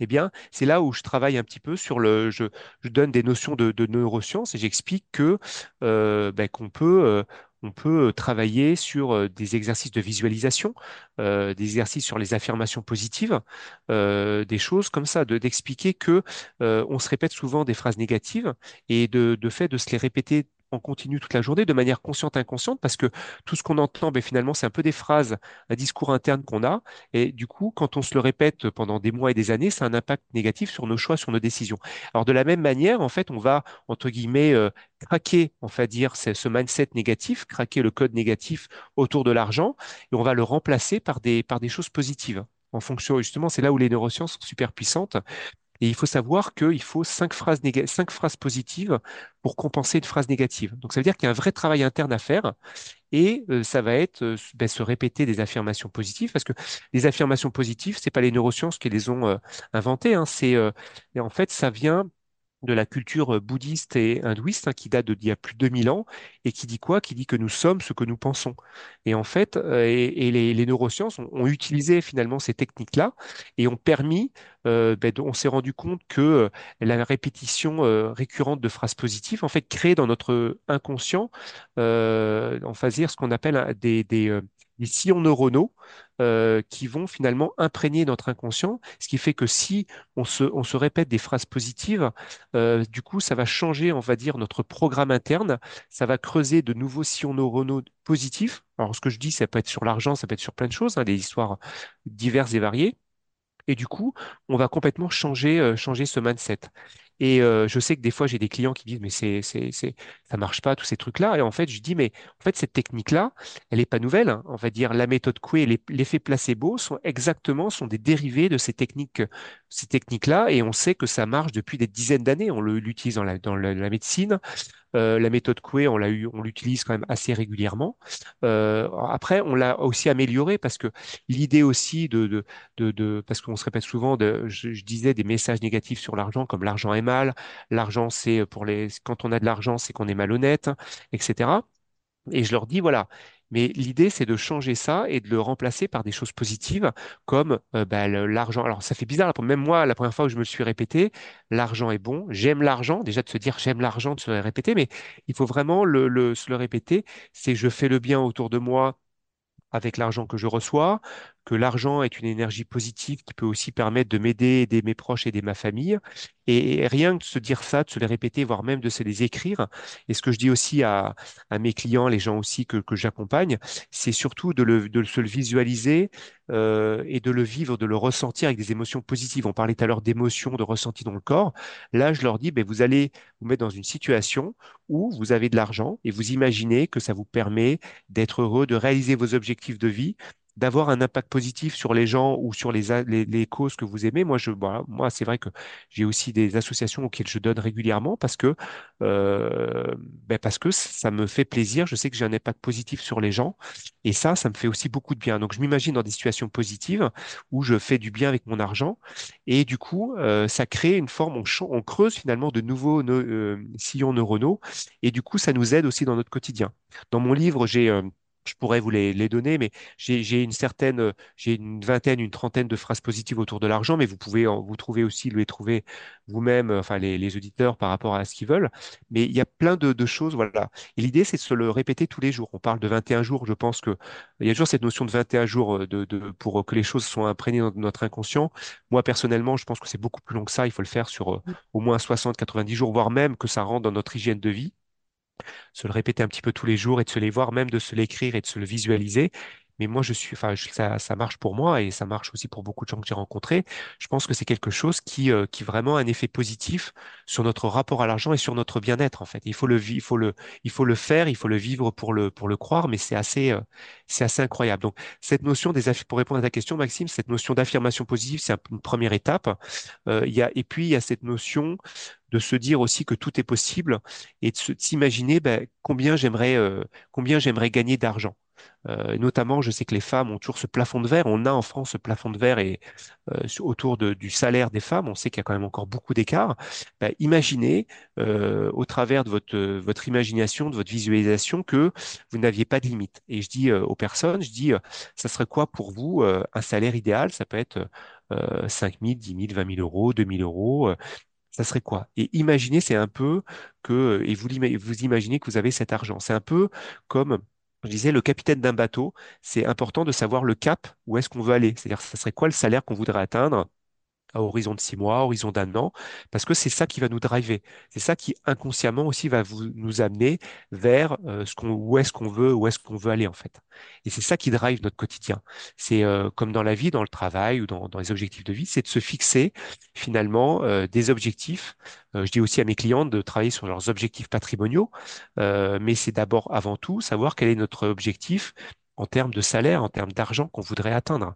Eh bien, c'est là où je travaille un petit peu sur le, je, donne des notions de, de neurosciences et j'explique que euh, ben, qu'on peut, euh, on peut euh, travailler sur euh, des exercices de visualisation, euh, des exercices sur les affirmations positives, des choses comme ça, de, d'expliquer que euh, on se répète souvent des phrases négatives et de, de fait de se les répéter en continu toute la journée de manière consciente inconsciente parce que tout ce qu'on entend ben, finalement c'est un peu des phrases un discours interne qu'on a et du coup, quand on se le répète pendant des mois et des années, ça a un impact négatif sur nos choix, sur nos décisions. Alors de la même manière, en fait, on va, entre guillemets, euh, craquer, on va dire, ce mindset négatif, craquer le code négatif autour de l'argent, et on va le remplacer par des choses positives. En fonction, justement, c'est là où les neurosciences sont super puissantes. Et il faut savoir qu'il faut cinq phrases, cinq phrases positives pour compenser une phrase négative. Donc ça veut dire qu'il y a un vrai travail interne à faire et euh, ça va être euh, ben, se répéter des affirmations positives parce que les affirmations positives, c'est pas les neurosciences qui les ont euh, inventées, hein, c'est en fait ça vient de la culture euh, bouddhiste et hindouiste hein, qui date d'il y a plus de 2000 ans et qui dit quoi? Qui dit que nous sommes ce que nous pensons. Et en fait, euh, et, les, neurosciences ont, utilisé finalement ces techniques-là et ont permis, euh, ben, on s'est rendu compte que la répétition récurrente de phrases positives en fait crée dans notre inconscient, on va dire ce qu'on appelle des, des sillons neuronaux euh, qui vont finalement imprégner notre inconscient, ce qui fait que si on se, répète des phrases positives, euh, du coup, ça va changer, on va dire, notre programme interne. Ça va creuser de nouveaux sillons neuronaux positifs. Alors, ce que je dis, ça peut être sur l'argent, ça peut être sur plein de choses, hein, des histoires diverses et variées. Et du coup, on va complètement changer, euh, changer ce mindset. Et euh, je sais que des fois, j'ai des clients qui disent, mais c'est, c'est, c'est, ça marche pas, tous ces trucs-là. Et en fait, je dis, mais en fait, cette technique-là, elle n'est pas nouvelle. hein. On va dire, la méthode Coué et l'effet placebo sont exactement, sont des dérivés de ces techniques, ces techniques-là. Et on sait que ça marche depuis des dizaines d'années. On l'utilise dans la, dans la médecine. Euh, la méthode Coué, on l'a eu, on l'utilise quand même assez régulièrement. Euh, après, on l'a aussi amélioré parce que l'idée aussi de, de, de, de- parce qu'on se répète souvent, de, je, je disais des messages négatifs sur l'argent, comme l'argent est mal, l'argent c'est pour les, quand on a de l'argent, c'est qu'on est malhonnête, etc. Et je leur dis, voilà. Mais l'idée, c'est de changer ça et de le remplacer par des choses positives comme euh, bah, l'argent. Alors, ça fait bizarre. Même moi, la première fois où je me le suis répété, l'argent est bon. J'aime l'argent. Déjà, de se dire j'aime l'argent, de se le répéter. Mais il faut vraiment se le répéter. C'est je fais le bien autour de moi avec l'argent que je reçois, que l'argent est une énergie positive qui peut aussi permettre de m'aider, aider mes proches, aider ma famille. Et rien que de se dire ça, de se les répéter, voire même de se les écrire. Et ce que je dis aussi à, mes clients, les gens aussi que, j'accompagne, c'est surtout de se le visualiser euh, et de le vivre, de le ressentir avec des émotions positives. On parlait tout à l'heure d'émotions, de ressentis dans le corps. Là, je leur dis, ben, vous allez vous mettre dans une situation où vous avez de l'argent et vous imaginez que ça vous permet d'être heureux, de réaliser vos objectifs de vie, d'avoir un impact positif sur les gens ou sur les, les, les causes que vous aimez. Moi, je, voilà, moi, c'est vrai que j'ai aussi des associations auxquelles je donne régulièrement parce que, euh, ben parce que ça me fait plaisir. Je sais que j'ai un impact positif sur les gens et ça, ça me fait aussi beaucoup de bien. Donc, je m'imagine dans des situations positives où je fais du bien avec mon argent et du coup, euh, ça crée une forme, on, on creuse finalement de nouveaux euh, sillons neuronaux et du coup, ça nous aide aussi dans notre quotidien. Dans mon livre, j'ai, euh, je pourrais vous les, les donner, mais j'ai une certaine, euh, j'ai une vingtaine, une trentaine de phrases positives autour de l'argent, mais vous pouvez en- vous trouver aussi, les trouver vous-même, euh, enfin les, les auditeurs par rapport à ce qu'ils veulent. Mais il y a plein de, de choses, voilà. Et l'idée, c'est de se le répéter tous les jours. On parle de 21 jours, je pense que il y a toujours cette notion de 21 jours euh, de, de, pour que les choses soient imprégnées dans notre inconscient. Moi, personnellement, je pense que c'est beaucoup plus long que ça. Il faut le faire sur euh, au moins 60, 90 jours, voire même que ça rentre dans notre hygiène de vie se le répéter un petit peu tous les jours et de se les voir, même de se l'écrire et de se le visualiser. Mais moi je suis, enfin ça, ça marche pour moi et ça marche aussi pour beaucoup de gens que j'ai rencontrés. Je pense que c'est quelque chose qui, euh, qui vraiment a un effet positif sur notre rapport à l'argent et sur notre bien-être en fait. Il faut le, il faut le, il faut le faire, il faut le vivre pour le, pour le croire, mais c'est assez, euh, c'est assez incroyable. Donc cette notion des, pour répondre à ta question, Maxime, cette notion d'affirmation positive, c'est un- une première étape. Euh, il y a, et puis il y a cette notion de se dire aussi que tout est possible et de s'imaginer ben, combien j'aimerais euh, combien j'aimerais gagner d'argent. Euh, notamment, je sais que les femmes ont toujours ce plafond de verre. On a en France ce plafond de verre et euh, autour du salaire des femmes, on sait qu'il y a quand même encore beaucoup d'écart. Ben, imaginez euh, au travers de votre imagination, de votre visualisation, que vous n'aviez pas de limite. Et je dis aux personnes, je dis, ça serait quoi pour vous un salaire idéal? Ça peut être euh, 5 000, 10 000, 20 000 euros, 2 000 euros. ça serait quoi? Et imaginez, c'est un peu que, et vous, vous imaginez que vous avez cet argent. C'est un peu comme, je disais, le capitaine d'un bateau. C'est important de savoir le cap, où est-ce qu'on veut aller. C'est-à-dire, ça serait quoi le salaire qu'on voudrait atteindre à horizon de six mois, à horizon d'un an, parce que c'est ça qui va nous driver. C'est ça qui inconsciemment aussi va vous, nous amener vers euh, ce qu'on, où est-ce qu'on veut, où est-ce qu'on veut aller en fait. Et c'est ça qui drive notre quotidien. C'est euh, comme dans la vie, dans le travail ou dans, les objectifs de vie, c'est de se fixer finalement euh, des objectifs. Je dis aussi à mes clients de travailler sur leurs objectifs patrimoniaux, mais c'est d'abord avant tout savoir quel est notre objectif en termes de salaire, en termes d'argent qu'on voudrait atteindre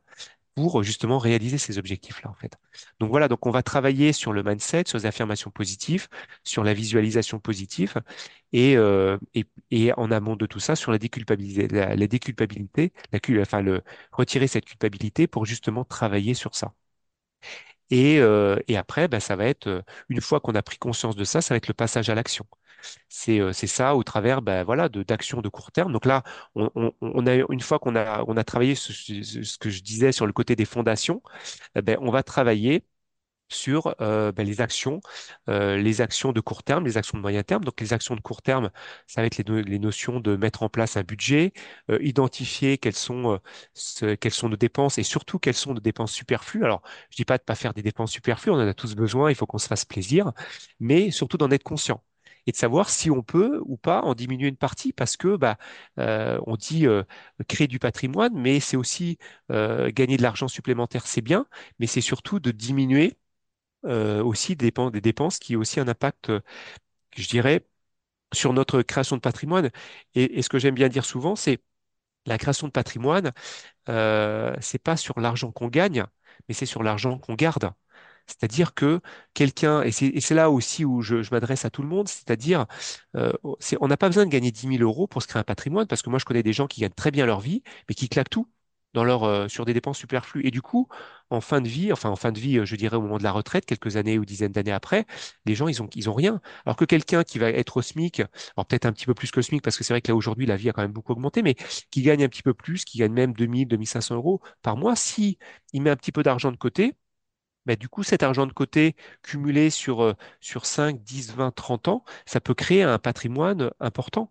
pour justement réaliser ces objectifs-là, en fait. Donc voilà, donc on va travailler sur le mindset, sur les affirmations positives, sur la visualisation positive et, euh, et, en amont de tout ça, sur la déculpabilité, la, la déculpabilité, la, enfin le retirer cette culpabilité pour justement travailler sur ça. Et, euh, et après, ben, ça va être, euh, une fois qu'on a pris conscience de ça, ça va être le passage à l'action. C'est euh, ça au travers ben, voilà, de d'actions de court terme. Donc là, on, a, une fois qu'on a, on a travaillé ce, ce- ce que je disais sur le côté des fondations, eh ben, on va travailler sur euh, ben, les actions, euh, les actions de court terme, les actions de moyen terme. Donc les actions de court terme, ça va être les, les notions de mettre en place un budget, euh, identifier quelles sont, euh, quelles sont nos dépenses et surtout quelles sont nos dépenses superflues. Alors je dis pas de pas faire des dépenses superflues, on en a tous besoin, il faut qu'on se fasse plaisir, mais surtout d'en être conscient. Et de savoir si on peut ou pas en diminuer une partie, parce que bah, euh, on dit euh, créer du patrimoine, mais c'est aussi euh, gagner de l'argent supplémentaire, c'est bien, mais c'est surtout de diminuer aussi des des dépenses qui ont aussi un impact, euh, je dirais, sur notre création de patrimoine. Et, ce que j'aime bien dire souvent, c'est la création de patrimoine, euh, c'est pas sur l'argent qu'on gagne, mais c'est sur l'argent qu'on garde. C'est-à-dire que quelqu'un, et c'est là aussi où je, m'adresse à tout le monde, c'est-à-dire, euh, on n'a pas besoin de gagner dix mille euros pour se créer un patrimoine, parce que moi je connais des gens qui gagnent très bien leur vie, mais qui claquent tout euh, sur des dépenses superflues. Et du coup, en fin de vie, enfin en fin de vie, euh, je dirais au moment de la retraite, quelques années ou dizaines d'années après, les gens, ils ont, ils ont rien. Alors que quelqu'un qui va être au SMIC, alors peut-être un petit peu plus que SMIC, parce que c'est vrai que là aujourd'hui, la vie a quand même beaucoup augmenté, mais qui gagne un petit peu plus, qui gagne même 2000, 2500 euros par mois, si il met un petit peu d'argent de côté, bah, du coup, cet argent de côté cumulé sur, euh, sur 5, 10, 20, 30 ans, ça peut créer un patrimoine important,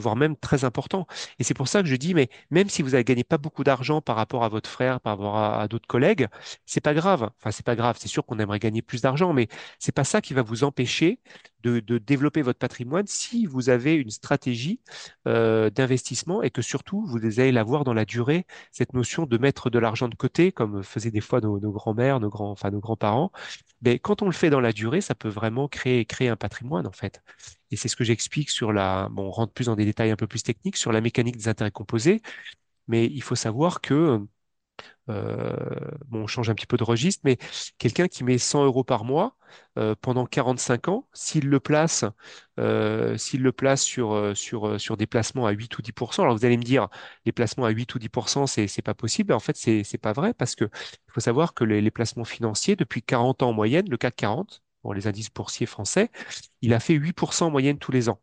voire même très important. Et c'est pour ça que je dis, mais même si vous avez gagné pas beaucoup d'argent par rapport à votre frère, par rapport à, à d'autres collègues, c'est pas grave. Enfin, c'est pas grave. C'est sûr qu'on aimerait gagner plus d'argent, mais c'est pas ça qui va vous empêcher de, développer votre patrimoine si vous avez une stratégie euh, d'investissement et que surtout vous allez l'avoir dans la durée cette notion de mettre de l'argent de côté, comme faisaient des fois nos, grands-mères, nos grands, enfin nos grands-parents, ben, quand on le fait dans la durée, ça peut vraiment créer, créer un patrimoine, en fait. Et c'est ce que j'explique sur la, bon, on rentre plus dans des détails un peu plus techniques sur la mécanique des intérêts composés, mais il faut savoir que euh, bon, on change un petit peu de registre, mais quelqu'un qui met 100 euros par mois euh, pendant 45 ans, s'il le place, euh, s'il le place sur, des placements à 8 ou 10% alors vous allez me dire, les placements à 8 ou 10% c'est, c'est pas possible. En fait, c'est, c'est pas vrai parce que il faut savoir que les, les placements financiers, depuis 40 ans en moyenne, le CAC 40, pour les indices boursiers français, il a fait 8% en moyenne tous les ans.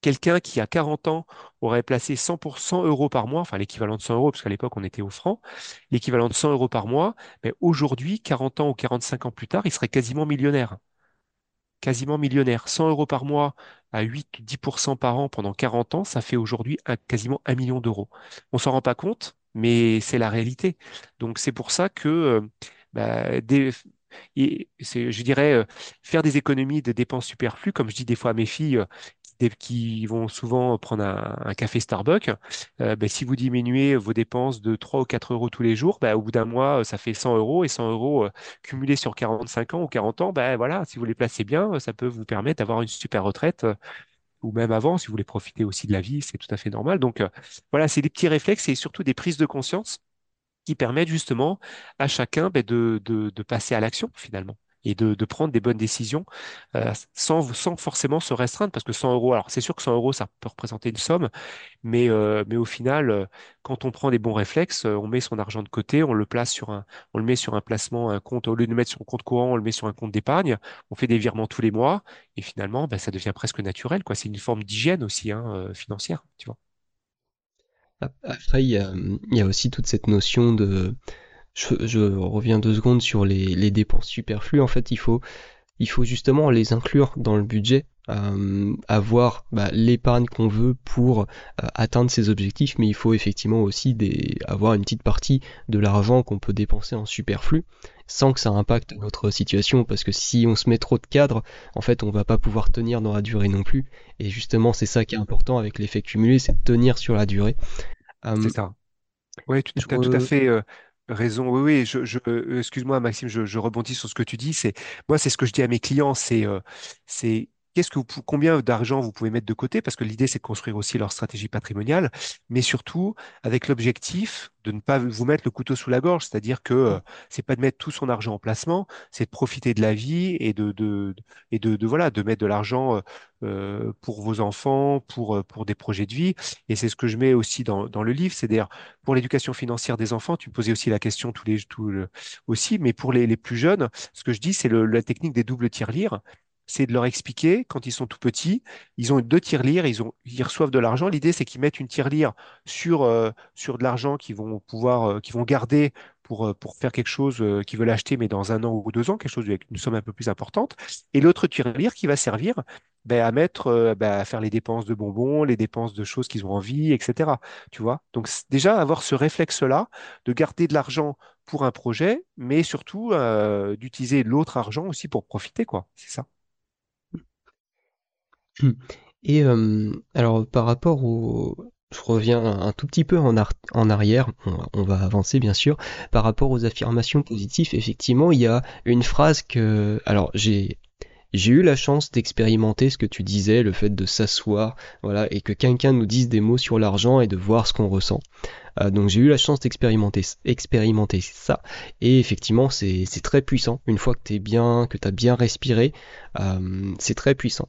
Quelqu'un qui, a 40 ans, aurait placé 100 euros par mois, enfin l'équivalent de 100 euros, parce qu'à l'époque, on était au franc, l'équivalent de 100 euros par mois, mais aujourd'hui, 40 ans ou 45 ans plus tard, il serait quasiment millionnaire. Quasiment millionnaire. 100 euros par mois à 8-10% par an pendant 40 ans, ça fait aujourd'hui quasiment un million d'euros. On s'en rend pas compte, mais c'est la réalité. Donc c'est pour ça que euh, bah, je dirais, euh, faire des économies de dépenses superflues, comme je dis des fois à mes filles, euh, qui vont souvent prendre un, café Starbucks, euh, ben, si vous diminuez vos dépenses de 3 ou 4 euros tous les jours, ben, au bout d'un mois, ça fait 100 euros et 100 euros euh, cumulés sur 45 ans ou 40 ans, ben, voilà, si vous les placez bien, ça peut vous permettre d'avoir une super retraite euh, ou même avant, si vous voulez profiter aussi de la vie, c'est tout à fait normal. Donc voilà, c'est des petits réflexes et surtout des prises de conscience qui permettent justement à chacun ben, de passer à l'action finalement et de, prendre des bonnes décisions euh, sans, sans forcément se restreindre parce que 100 euros, alors c'est sûr que 100 euros, ça peut représenter une somme, mais, euh, mais au final, euh, quand on prend des bons réflexes, on met son argent de côté, on le place sur un, on le met sur un placement, un compte, au lieu de le mettre sur un compte courant, on le met sur un compte d'épargne, on fait des virements tous les mois et finalement, ben, ça devient presque naturel, quoi. C'est une forme d'hygiène aussi, hein, financière, tu vois. Après, il y a, il y a aussi toute cette notion de... Je, je reviens deux secondes sur les, les dépenses superflues. En fait, il faut il faut justement les inclure dans le budget, euh, avoir bah, l'épargne qu'on veut pour euh, atteindre ses objectifs, mais il faut effectivement aussi des, avoir une petite partie de l'argent qu'on peut dépenser en superflu sans que ça impacte notre situation parce que si on se met trop de cadres en fait on va pas pouvoir tenir dans la durée non plus et justement c'est ça qui est important avec l'effet cumulé c'est de tenir sur la durée C'est euh, ça. Oui, tu as tout à fait raison. Oui, oui, je, je- euh, excuse-moi, Maxime, je, rebondis sur ce que tu dis. C'est, moi, c'est ce que je dis à mes clients, c'est, euh, c'est qu'est-ce que vous, pou- combien d'argent vous pouvez mettre de côté, parce que l'idée, c'est de construire aussi leur stratégie patrimoniale, mais surtout avec l'objectif de ne pas vous mettre le couteau sous la gorge, c'est-à-dire que euh, c'est pas de mettre tout son argent en placement, c'est de profiter de la vie et de, de, et de, de, voilà, de mettre de l'argent euh, euh, pour vos enfants, pour, euh, pour des projets de vie. Et c'est ce que je mets aussi dans, dans le livre, c'est-à-dire pour l'éducation financière des enfants, tu me posais aussi la question tous les, tout le- aussi, mais pour les, les plus jeunes, ce que je dis, c'est la technique des doubles tirelires. C'est de leur expliquer, quand ils sont tout petits, ils ont deux tirelires, ils ont, ils reçoivent de l'argent. L'idée, c'est qu'ils mettent une tirelire sur, euh, sur de l'argent qu'ils vont pouvoir, euh, qu'ils vont garder pour, euh, pour faire quelque chose qu'ils veulent acheter, mais dans un an ou deux ans, quelque chose avec une somme un peu plus importante. Et l'autre tirelire qui va servir ben, à mettre, ben, à faire les dépenses de bonbons, les dépenses de choses qu'ils ont envie, etc. Tu vois? Donc, déjà, avoir ce réflexe-là de garder de l'argent pour un projet, mais surtout d'utiliser l'autre argent aussi pour profiter, quoi. C'est ça. Et euh, alors par rapport au... Je reviens un tout petit peu en, ar- en arrière, on, va avancer bien sûr. Par rapport aux affirmations positives, effectivement, il y a une phrase que... Alors j'ai... Eu la chance d'expérimenter ce que tu disais, le fait de s'asseoir, voilà, et que quelqu'un nous dise des mots sur l'argent et de voir ce qu'on ressent. Euh, donc j'ai eu la chance d'expérimenter expérimenter ça, et effectivement c'est très puissant. Une fois que t'es bien, que t'as bien respiré, euh, c'est très puissant.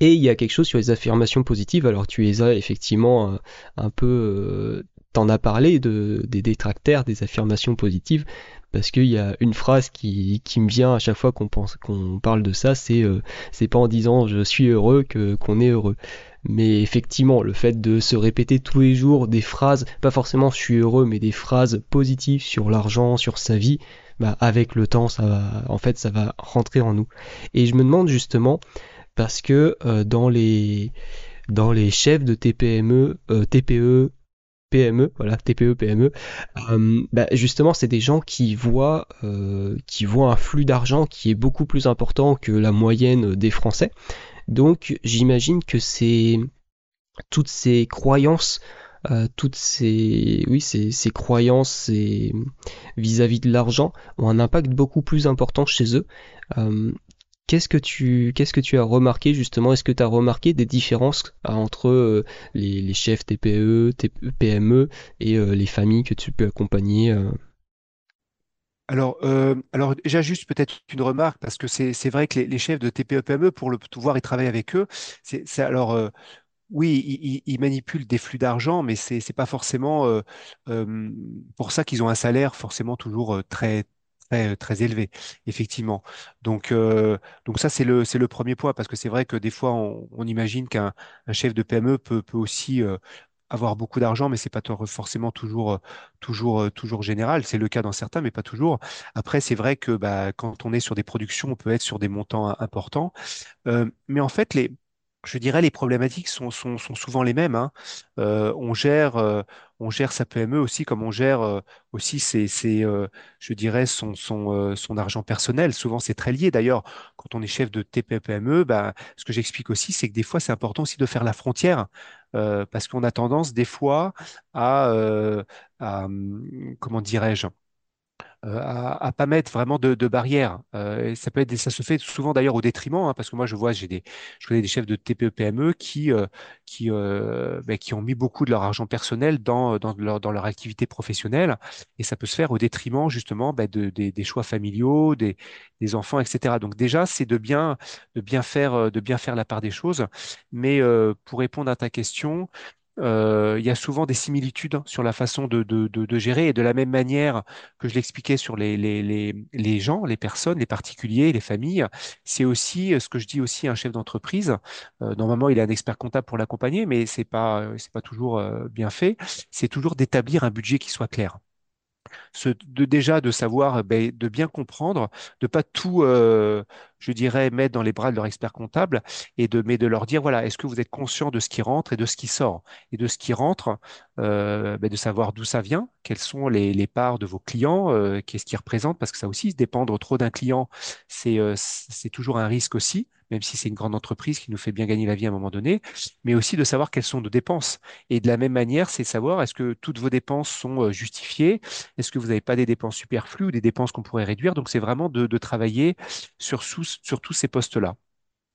Et il y a quelque chose sur les affirmations positives, alors tu les as effectivement euh, un peu... euh, T'en as parlé de, des détracteurs des affirmations positives, parce qu'il y a une phrase qui, qui me vient à chaque fois qu'on pense qu'on parle de ça, c'est euh, c'est pas en disant je suis heureux que qu'on est heureux. Mais effectivement, le fait de se répéter tous les jours des phrases, pas forcément je suis heureux, mais des phrases positives sur l'argent, sur sa vie, bah avec le temps, ça va, en fait, ça va rentrer en nous. Et je me demande justement, parce que euh, dans les dans les chefs de TPME, euh, TPE, PME, voilà, TPE, PME, euh, bah, justement, c'est des gens qui voient, qui voient un flux d'argent qui est beaucoup plus important que la moyenne des Français. Donc, j'imagine que c'est toutes ces croyances, toutes ces, oui, ces, ces croyances ces- vis-à-vis de l'argent ont un impact beaucoup plus important chez eux. Qu'est-ce que tu as remarqué justement? Est-ce que tu as remarqué des différences euh, entre euh, les, chefs TPE, PME et euh, les familles que tu peux accompagner Alors, euh, déjà juste peut-être une remarque parce que c'est vrai que les, chefs de TPE-PME pour le pouvoir y travailler avec eux, alors Oui, ils, manipulent des flux d'argent, mais c'est c'est pas forcément pour ça qu'ils ont un salaire forcément toujours très très très élevé, effectivement. Donc euh, donc ça c'est le le premier point parce que c'est vrai que des fois on, imagine qu'un un chef de PME peut peut aussi euh, avoir beaucoup d'argent, mais c'est pas forcément toujours euh, toujours euh, toujours général. C'est le cas dans certains, mais pas toujours. Après, c'est vrai que bah, quand on est sur des productions, on peut être sur des montants euh, importants. Euh, mais en fait, les je dirais les problématiques sont, souvent les mêmes. hein. Euh, on gère, euh, on gère sa PME aussi comme on gère euh, aussi ses, je dirais son, argent personnel. Souvent, c'est très lié. D'ailleurs, quand on est chef de TPE-PME, bah, ce que j'explique aussi, c'est que des fois, c'est important aussi de faire la frontière parce qu'on a tendance des fois à, hum, comment dirais-je, à, à pas mettre vraiment de, de barrières. Euh, et ça peut être, ça se fait souvent d'ailleurs au détriment, hein, parce que moi je vois, j'ai des, je connais des chefs de TPE-PME qui, euh, qui, euh, ben, qui ont mis beaucoup de leur argent personnel dans, dans leur, dans leur activité professionnelle, et ça peut se faire au détriment justement ben, de, des, des choix familiaux, des, des enfants, etc. Donc déjà, c'est de bien, de bien faire, de bien faire la part des choses. Mais pour répondre à ta question, euh, il y a souvent des similitudes hein, sur la façon de, gérer et de la même manière que je l'expliquais sur les, gens, les personnes, les particuliers, les familles, c'est aussi euh, ce que je dis aussi à un chef d'entreprise. Euh, normalement, il a un expert comptable pour l'accompagner, mais euh, c'est pas toujours bien fait. C'est toujours d'établir un budget qui soit clair ce- de déjà de savoir, ben, de bien comprendre, de pas tout, je dirais, mettre dans les bras de leur expert comptable, et de, mais de leur dire, voilà, est-ce que vous êtes conscient de ce qui rentre et de ce qui sort? Et de ce qui rentre, euh, ben, de savoir d'où ça vient, quelles sont les, parts de vos clients, euh, qu'est-ce qu'ils représentent, parce que ça aussi, dépendre trop d'un client, c'est euh, toujours un risque aussi. même si c'est une grande entreprise qui nous fait bien gagner la vie à un moment donné, mais aussi de savoir quelles sont nos dépenses. Et de la même manière, c'est savoir est-ce que toutes vos dépenses sont euh, justifiées, est-ce que vous n'avez pas des dépenses superflues ou des dépenses qu'on pourrait réduire? Donc, c'est vraiment de, de travailler sur, sous- sur tous ces postes-là.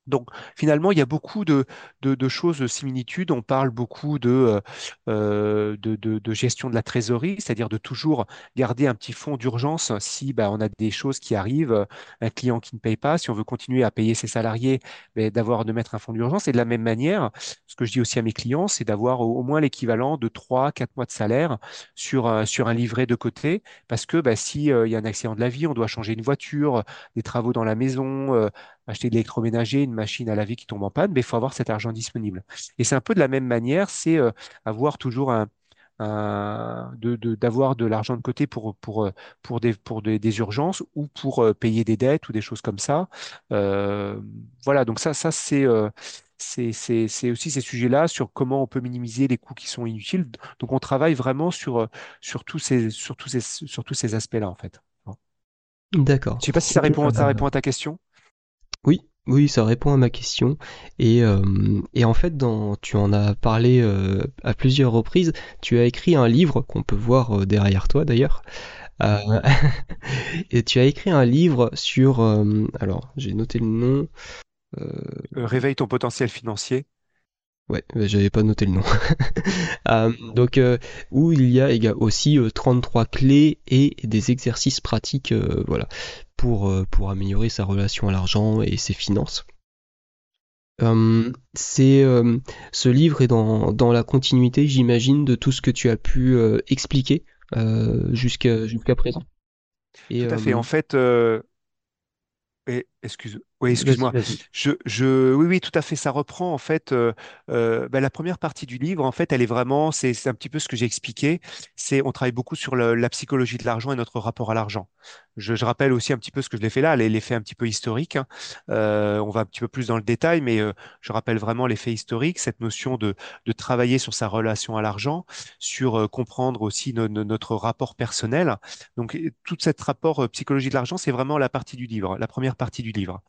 Donc finalement, il y a beaucoup de, de, de choses de similitudes. On parle beaucoup de, euh, euh, de, de- gestion de la trésorerie, c'est-à-dire de toujours garder un petit fonds d'urgence si bah, on a des choses qui arrivent, euh, un client qui ne paye pas, si on veut continuer à payer ses salariés, ben, d'avoir de mettre un fonds d'urgence. Et de la même manière, ce que je dis aussi à mes clients, c'est d'avoir au, moins l'équivalent de 3 quatre mois de salaire sur, un- sur un livret de côté, parce que bah, si, euh, il y a un accident de la vie, on doit changer une voiture, des travaux dans la maison, euh, acheter de l'électroménager, une machine à laver qui tombe en panne, mais il faut avoir cet argent disponible. Et c'est un peu de la même manière, c'est euh, avoir toujours un, un- de, de- d'avoir de l'argent de côté pour, pour, euh, pour des, pour des, des urgences ou pour euh, payer des dettes ou des choses comme ça. Euh, voilà, donc ça, ça c'est euh, c'est, c'est, c'est aussi ces sujets-là sur comment on peut minimiser les coûts qui sont inutiles. Donc on travaille vraiment sur, sur tous ces, sur tous ces, sur tous ces aspects-là, en fait. D'accord. Je sais pas si ça répond, ça répond à ta question. Oui, ça répond à ma question. Et, euh, et en fait, dans, tu en as parlé euh, à plusieurs reprises. Tu as écrit un livre qu'on peut voir euh, derrière toi d'ailleurs. Euh, et tu as écrit un livre sur... euh, alors, j'ai noté le nom. Réveille ton potentiel financier. Ouais, mais j'avais pas noté le nom. Euh, donc, euh, où il y a aussi euh, 33 clés et des exercices pratiques, euh, voilà, pour, euh, pour améliorer sa relation à l'argent et ses finances. Euh, c'est euh, ce livre est dans, dans la continuité, j'imagine, de tout ce que tu as pu euh, expliquer euh, jusqu'à jusqu'à présent. Et Tout à fait. euh, En fait, euh, excuse, oui, excuse-moi. vas-y. Je, je, oui, oui, tout à fait. Ça reprend en fait euh, euh, bah, la première partie du livre. En fait, elle est vraiment, c'est, c'est un petit peu ce que j'ai expliqué. C'est, on travaille beaucoup sur le- la psychologie de l'argent et notre rapport à l'argent. Je, je rappelle aussi un petit peu ce que je l'ai fait là, les- l'effet un petit peu historique. hein. Euh, on va un petit peu plus dans le détail, mais euh, je rappelle vraiment l'effet historique, cette notion de, de travailler sur sa relation à l'argent, sur euh, comprendre aussi no- no- notre rapport personnel. Donc, euh, tout cet rapport euh, psychologie de l'argent, c'est vraiment la partie du livre, la première partie du livre.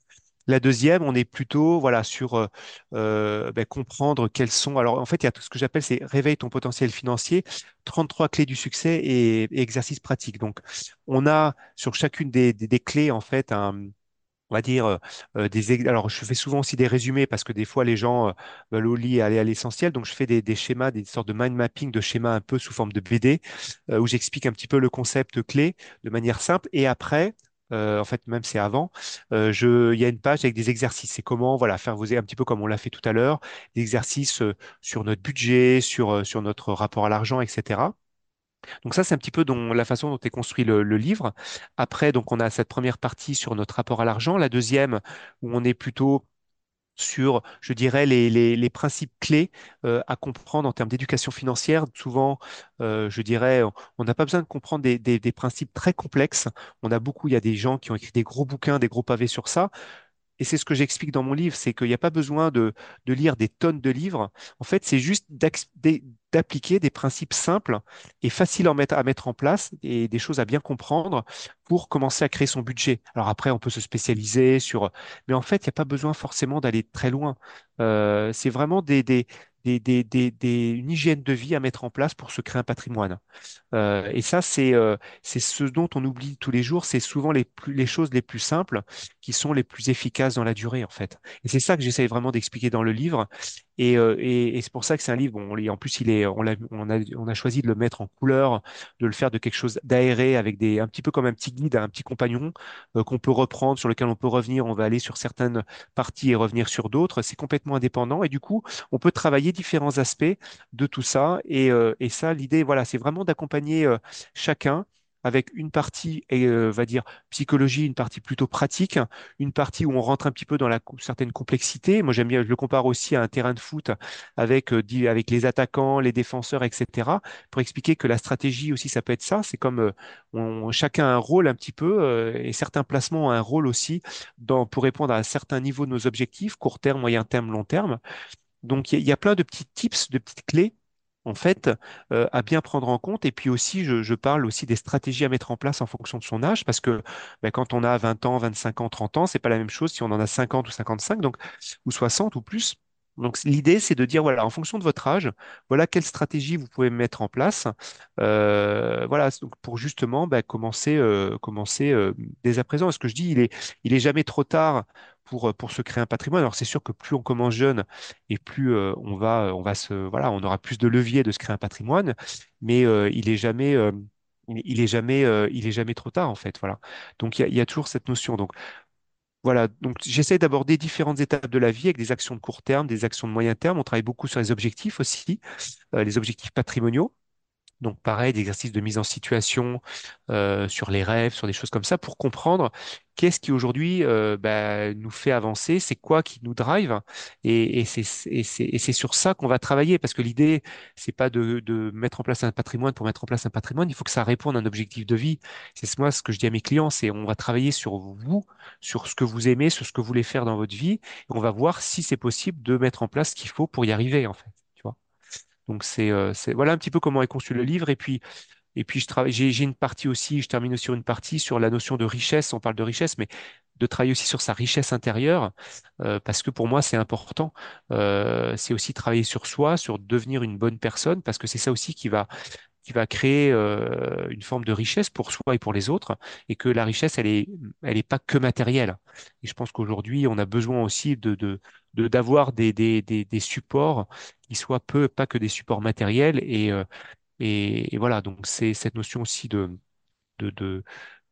La deuxième, on est plutôt voilà sur euh, euh, ben, comprendre quels sont. Alors en fait, il y a tout ce que j'appelle c'est réveille ton potentiel financier, 33 clés du succès et, exercices pratiques. Donc on a sur chacune des, clés en fait on va dire euh, des alors je fais souvent aussi des résumés parce que des fois les gens veulent au lit aller à l'essentiel donc je fais des, schémas des sortes de mind mapping de schémas un peu sous forme de BD où j'explique un petit peu le concept clé de manière simple et après euh, en fait même c'est avant. Euh, je il y a une page avec des exercices. C'est comment voilà faire vous un petit peu comme on l'a fait tout à l'heure des exercices euh, sur notre budget sur euh, sur notre rapport à l'argent etc donc ça, c'est un petit peu dont, la façon dont est construit le, le livre. Après, donc on a cette première partie sur notre rapport à l'argent, la deuxième où on est plutôt sur, je dirais, les, principes clés euh, à comprendre en termes d'éducation financière. Souvent, euh, je dirais, on n'a pas besoin de comprendre des, des, des principes très complexes. On a beaucoup, il y a des gens qui ont écrit des gros bouquins, des gros pavés sur ça. Et c'est ce que j'explique dans mon livre, c'est qu'il n'y a pas besoin de, lire des tonnes de livres. En fait, c'est juste d'appliquer des principes simples et faciles à mettre, en place et des choses à bien comprendre pour commencer à créer son budget. Alors après, on peut se spécialiser sur... Mais en fait, il n'y a pas besoin forcément d'aller très loin. Euh, c'est vraiment des, une hygiène de vie à mettre en place pour se créer un patrimoine. Euh, et ça, c'est euh, ce dont on oublie tous les jours. C'est souvent les, les choses les plus simples qui sont les plus efficaces dans la durée, en fait. Et c'est ça que j'essaye vraiment d'expliquer dans le livre. Euh, et, et, c'est pour ça que c'est un livre. Bon, en plus, il est, on, a, on, a, on a choisi de le mettre en couleur, de le faire de quelque chose d'aéré, avec des, un petit peu comme un petit guide, un petit compagnon euh, qu'on peut reprendre, sur lequel on peut revenir. On va aller sur certaines parties et revenir sur d'autres. C'est complètement indépendant. Et du coup, on peut travailler différents aspects de tout ça. Et, euh, et ça, l'idée, voilà, c'est vraiment d'accompagner chacun avec une partie, euh, va dire, psychologie, une partie plutôt pratique, une partie où on rentre un petit peu dans la certaine complexité. Moi, j'aime bien, je le compare aussi à un terrain de foot avec, euh, avec les attaquants, les défenseurs, etc. pour expliquer que la stratégie aussi, ça peut être ça. C'est comme euh, on, chacun a un rôle un petit peu et certains placements ont un rôle aussi pour répondre à un certain niveau de nos objectifs, court terme, moyen terme, long terme. Donc, il y, y, a plein de petits tips, de petites clés en fait, euh, à bien prendre en compte. Et puis aussi, je, parle aussi des stratégies à mettre en place en fonction de son âge, parce que ben, quand on a 20 ans, 25 ans, 30 ans, c'est pas la même chose si on en a 50 ou 55, donc, ou 60 ou plus. Donc l'idée, c'est de dire, voilà, en fonction de votre âge, voilà quelle stratégie vous pouvez mettre en place, euh, voilà, donc pour justement ben, commencer, euh, commencer dès à présent. ce que je dis, il est, il est jamais trop tard pour, pour se créer un patrimoine. Alors c'est sûr que plus on commence jeune et plus on va, on va se, voilà, on aura plus de levier de se créer un patrimoine, mais il est jamais il est jamais, il est jamais trop tard en fait. Voilà. Donc il y a, toujours cette notion. Donc voilà, donc j'essaie d'aborder différentes étapes de la vie avec des actions de court terme, des actions de moyen terme. On travaille beaucoup sur les objectifs aussi, euh, les objectifs patrimoniaux. Donc pareil, des exercices de mise en situation euh, sur les rêves, sur des choses comme ça, pour comprendre qu'est-ce qui aujourd'hui euh, bah, nous fait avancer, c'est quoi qui nous drive, et, c'est sur ça qu'on va travailler, parce que l'idée, c'est pas de, de, mettre en place un patrimoine pour mettre en place un patrimoine, il faut que ça réponde à un objectif de vie. C'est moi ce que je dis à mes clients, c'est on va travailler sur vous, sur ce que vous aimez, sur ce que vous voulez faire dans votre vie, et on va voir si c'est possible de mettre en place ce qu'il faut pour y arriver, en fait. Donc euh, c'est voilà un petit peu comment est conçu le livre. Et puis et puis je travaille, j'ai une partie aussi, je termine sur une partie sur la notion de richesse. On parle de richesse, mais de travailler aussi sur sa richesse intérieure, euh, parce que pour moi c'est important. Euh, c'est aussi travailler sur soi, sur devenir une bonne personne, parce que c'est ça aussi qui va qui va créer euh, une forme de richesse pour soi et pour les autres, et que la richesse, elle est, elle est pas que matérielle. Et je pense qu'aujourd'hui, on a besoin aussi de, de, d'avoir des, des, des, supports qui soient peu, pas que des supports matériels. Et, euh, et, voilà, donc c'est cette notion aussi de, de, de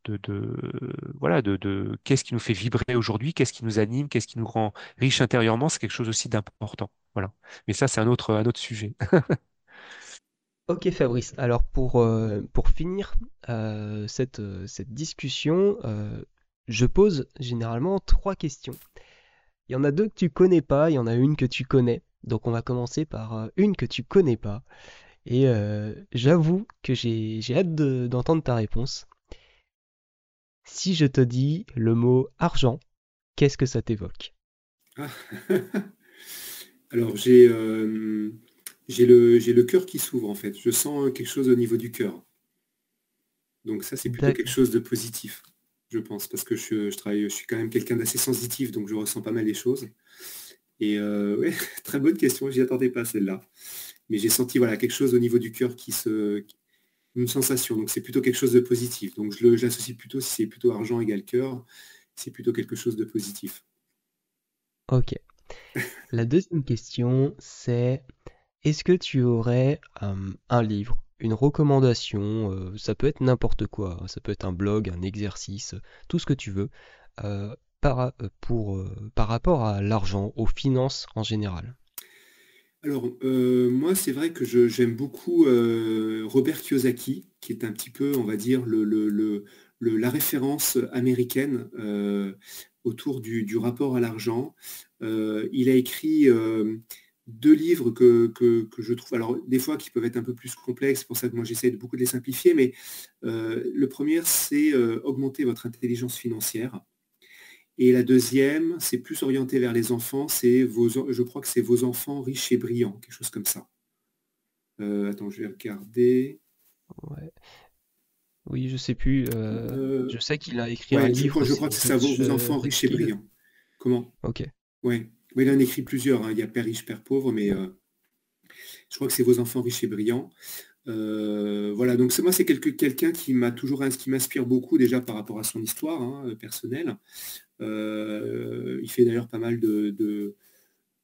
de, de, voilà de, de qu'est-ce qui nous fait vibrer aujourd'hui, qu'est-ce qui nous anime, qu'est-ce qui nous rend riche intérieurement, c'est quelque chose aussi d'important. Voilà. Mais ça, c'est un autre, un autre sujet. Ok Fabrice, alors pour, euh, pour finir euh, cette, euh, cette discussion, je pose généralement trois questions. Il y en a deux que tu connais pas, il y en a une que tu connais. Donc on va commencer par une que tu connais pas. Et j'avoue que j'ai hâte d'entendre ta réponse. Si je te dis le mot argent, qu'est-ce que ça t'évoque? Ah. Alors j'ai j'ai le, j'ai le cœur qui s'ouvre en fait. Je sens quelque chose au niveau du cœur. Donc ça, c'est plutôt quelque chose de positif, je pense, parce que je, travaille, je suis quand même quelqu'un d'assez sensitif, donc je ressens pas mal les choses. Et euh, ouais, très bonne question, j'y attendais pas celle-là. Mais j'ai senti voilà, quelque chose au niveau du cœur qui se. une sensation. Donc c'est plutôt quelque chose de positif. Donc je, l'associe plutôt, si c'est plutôt argent égale cœur, c'est plutôt quelque chose de positif. Ok. La deuxième question, c'est est-ce que tu aurais un livre, une recommandation, ça peut être n'importe quoi, hein, ça peut être un blog, un exercice, tout ce que tu veux, par, rapport à l'argent, aux finances en général? Alors, moi, c'est vrai que j'aime beaucoup Robert Kiyosaki, qui est un petit peu, on va dire, la référence américaine autour du, rapport à l'argent. il a écrit deux livres que, je trouve, alors des fois qui peuvent être un peu plus complexes, c'est pour ça que moi j'essaie de beaucoup de les simplifier, mais euh, le premier c'est euh, augmenter votre intelligence financière. Et la deuxième, c'est plus orienté vers les enfants, c'est vos, je crois que c'est vos enfants riches et brillants, quelque chose comme ça. Euh, attends, je vais regarder. Oui, je sais plus. Je sais qu'il a écrit un livre. Je crois, que c'est ça, vos, enfants riches et brillants. Comment? Ok. Il en écrit plusieurs. Hein. Il y a Père riche, Père pauvre, mais je crois que c'est vos enfants riches et brillants. Euh, voilà, donc moi c'est quelqu'un qui m'a toujours qui m'inspire beaucoup déjà par rapport à son histoire hein, euh, personnelle. Euh, il fait d'ailleurs pas mal de,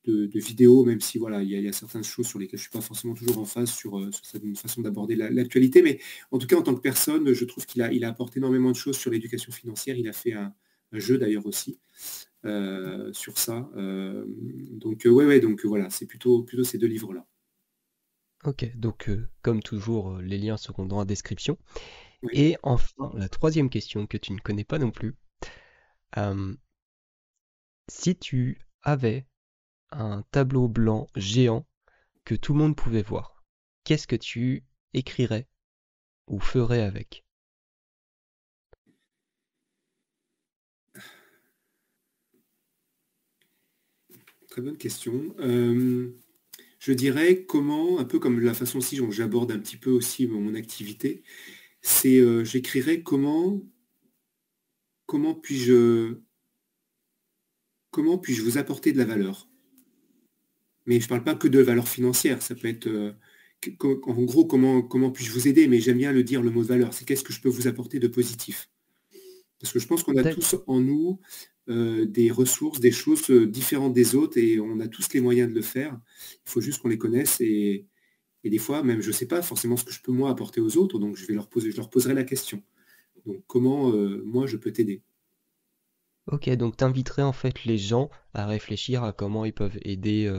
vidéos, même si voilà, il y, a, certaines choses sur lesquelles je ne suis pas forcément toujours en phase sur, cette façon d'aborder l'actualité, mais en tout cas en tant que personne, je trouve qu'il a, énormément de choses sur l'éducation financière. Il a fait un, jeu d'ailleurs aussi sur ça. donc ouais, ouais, donc voilà, c'est plutôt, plutôt ces deux livres-là. Ok, donc euh, comme toujours, euh, les liens seront dans la description. Et enfin, la troisième question que tu ne connais pas non plus. si tu avais un tableau blanc géant que tout le monde pouvait voir, qu'est-ce que tu écrirais ou ferais avec? Très bonne question je dirais comment, un peu comme la façon dont j'aborde un petit peu aussi mon activité, c'est euh, j'écrirais comment comment puis-je comment puis-je vous apporter de la valeur? Mais je ne parle pas que de valeur financière, ça peut être euh, en gros comment comment puis-je vous aider, mais j'aime bien le dire le mot de valeur, c'est qu'est-ce que je peux vous apporter de positif? Parce que je pense qu'on a tous en nous euh, des ressources, des choses euh, différentes des autres et on a tous les moyens de le faire. Il faut juste qu'on les connaisse et, des fois, même je ne sais pas forcément ce que je peux moi apporter aux autres, donc je vais leur poser, je leur poserai la question. Donc comment euh, moi je peux t'aider? Ok, donc tu inviterais en fait les gens à réfléchir à comment ils peuvent aider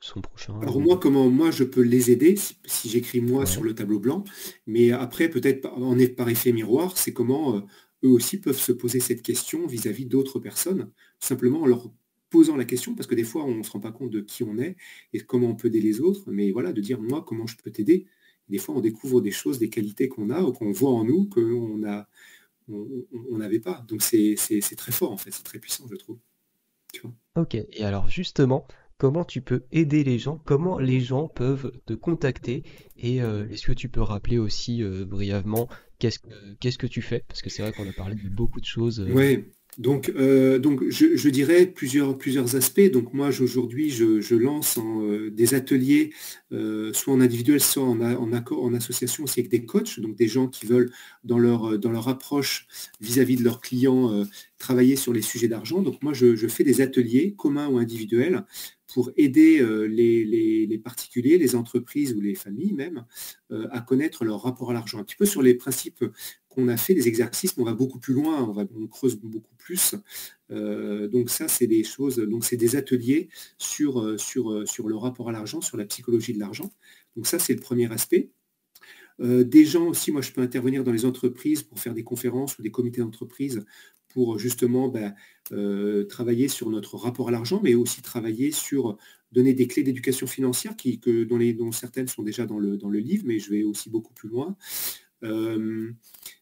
son prochain. Alors moi, comment moi je peux les aider si, j'écris moi sur le tableau blanc, mais après peut-être en par effet miroir, c'est comment eux aussi peuvent se poser cette question vis-à-vis d'autres personnes, simplement en leur posant la question, parce que des fois on ne se rend pas compte de qui on est et comment on peut aider les autres, mais voilà, de dire moi comment je peux t'aider. Des fois on découvre des choses, des qualités qu'on a ou qu'on voit en nous qu'on a on n'avait pas. Donc c'est très fort en fait, c'est très puissant je trouve. ok, et alors justement, comment tu peux aider les gens, comment les gens peuvent te contacter et euh, est-ce que tu peux rappeler aussi euh, brièvement qu'est-ce que, tu fais? Parce que c'est vrai qu'on a parlé de beaucoup de choses. Euh. Oui, donc, je, dirais plusieurs, aspects. Donc moi aujourd'hui je, lance des ateliers, soit en individuel, soit en, accord, en association aussi avec des coachs, donc des gens qui veulent dans leur, approche vis-à-vis de leurs clients travailler sur les sujets d'argent. Donc moi je fais des ateliers communs ou individuels pour aider euh, les, particuliers, les entreprises ou les familles même euh, à connaître leur rapport à l'argent. Un petit peu sur les principes qu'on a fait, des exercices, on va beaucoup plus loin, on, creuse beaucoup plus. Euh, donc ça, c'est des choses, donc c'est des ateliers sur, sur, sur le rapport à l'argent, sur la psychologie de l'argent. Donc ça, c'est le premier aspect. des gens aussi, moi je peux intervenir dans les entreprises pour faire des conférences ou des comités d'entreprise pour justement ben, euh, travailler sur notre rapport à l'argent, mais aussi travailler sur donner des clés d'éducation financière qui, que, dont, certaines sont déjà dans le, livre, mais je vais aussi beaucoup plus loin. Euh,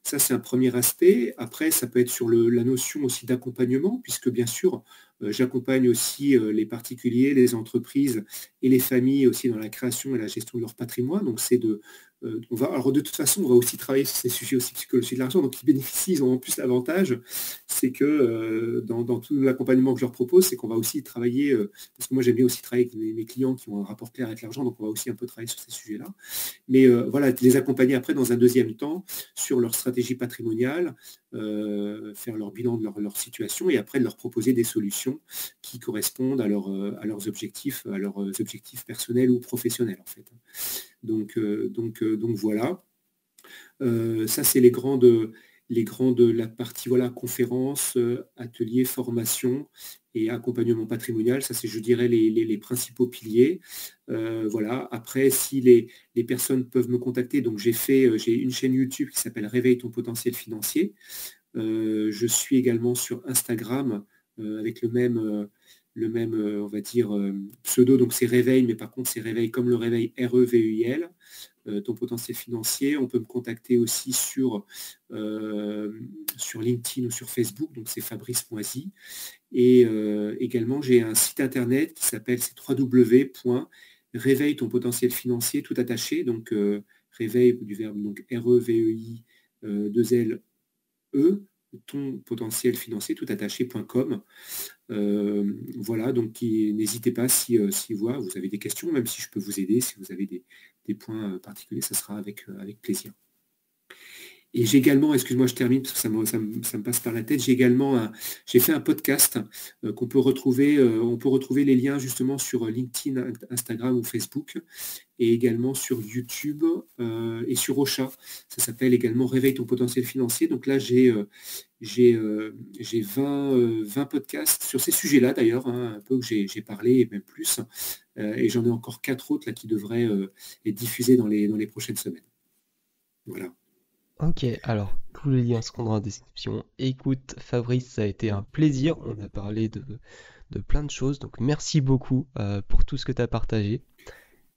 ça, c'est un premier aspect. Après, ça peut être sur la notion aussi d'accompagnement, puisque bien sûr, euh, j'accompagne aussi les particuliers, les entreprises et les familles aussi dans la création et la gestion de leur patrimoine. Donc, c'est de, euh, alors de toute façon, on va aussi travailler sur ces sujets aussi psychologiques de l'argent, donc ils bénéficient, ils ont en plus l'avantage, c'est que euh, dans, tout l'accompagnement que je leur propose, c'est qu'on va aussi travailler, euh, parce que moi j'aime bien aussi travailler avec mes, clients qui ont un rapport clair avec l'argent, donc on va aussi un peu travailler sur ces sujets-là. Mais voilà, les accompagner après dans un deuxième temps sur leur stratégie patrimoniale, faire leur bilan de leur, situation et après leur proposer des solutions qui correspondent à, à leurs objectifs, à leurs objectifs personnels ou professionnels en fait. Donc, euh, donc, euh, donc voilà. Euh, ça, c'est les grandes, les la partie voilà, conférence, atelier, formation et accompagnement patrimonial. Ça, c'est, je dirais, les, principaux piliers. voilà. Après, si les, les, personnes peuvent me contacter, donc j'ai fait, j'ai une chaîne YouTube qui s'appelle Réveille ton potentiel financier. je suis également sur Instagram avec le même, le même, euh, on va dire, euh, pseudo, donc c'est réveil, mais par contre c'est réveil comme le réveil R-E-V-U-I-L. ton potentiel financier. On peut me contacter aussi sur, sur LinkedIn ou sur Facebook, donc c'est Fabrice Moisy. Et également, j'ai un site internet qui s'appelle www.réveille ton potentiel financier tout attaché, donc réveil du verbe donc R-E-V-E-I 2 L-E, ton potentiel financier tout attaché.com. Euh, voilà, donc n'hésitez pas si, euh, vous avez des questions, même si je peux vous aider, si vous avez des, points euh, particuliers, ça sera avec plaisir. Et j'ai également, excuse-moi, je termine parce que ça me, passe par la tête, j'ai également j'ai fait un podcast euh, qu'on peut retrouver, euh, on peut retrouver les liens justement sur LinkedIn, Instagram ou Facebook, et également sur YouTube euh, et sur Ocha. Ça s'appelle également Réveille ton potentiel financier. Donc là, j'ai j'ai 20, 20, podcasts sur ces sujets-là d'ailleurs, hein, un peu que j'ai parlé et même plus. et j'en ai encore quatre autres là qui devraient être diffusés dans les, dans les prochaines semaines. Voilà. Ok, alors tous les liens seront dans la description. Écoute, Fabrice, ça a été un plaisir. On a parlé de, de plein de choses. Donc merci beaucoup euh, pour tout ce que tu as partagé.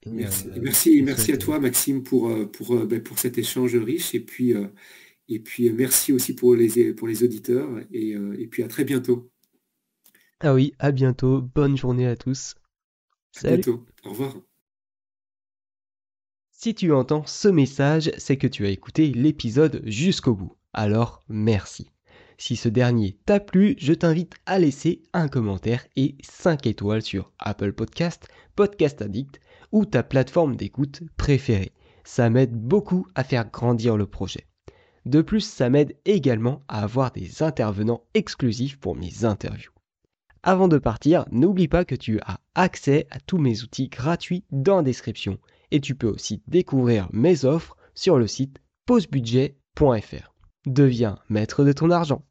merci, euh, merci, merci à toi, Maxime, pour, euh, pour, ben, pour cet échange riche. Et puis, et puis merci aussi pour les, pour les auditeurs. Et, et puis à très bientôt. Ah oui, à bientôt. Bonne journée à tous. Salut. À bientôt. Au revoir. Si tu entends ce message, c'est que tu as écouté l'épisode jusqu'au bout. Alors merci. Si ce dernier t'a plu, je t'invite à laisser un commentaire et 5 étoiles sur Apple Podcast, Podcast Addict ou ta plateforme d'écoute préférée. Ça m'aide beaucoup à faire grandir le projet. De plus, ça m'aide également à avoir des intervenants exclusifs pour mes interviews. Avant de partir, n'oublie pas que tu as accès à tous mes outils gratuits dans la description et tu peux aussi découvrir mes offres sur le site pausebudget.fr. Deviens maître de ton argent.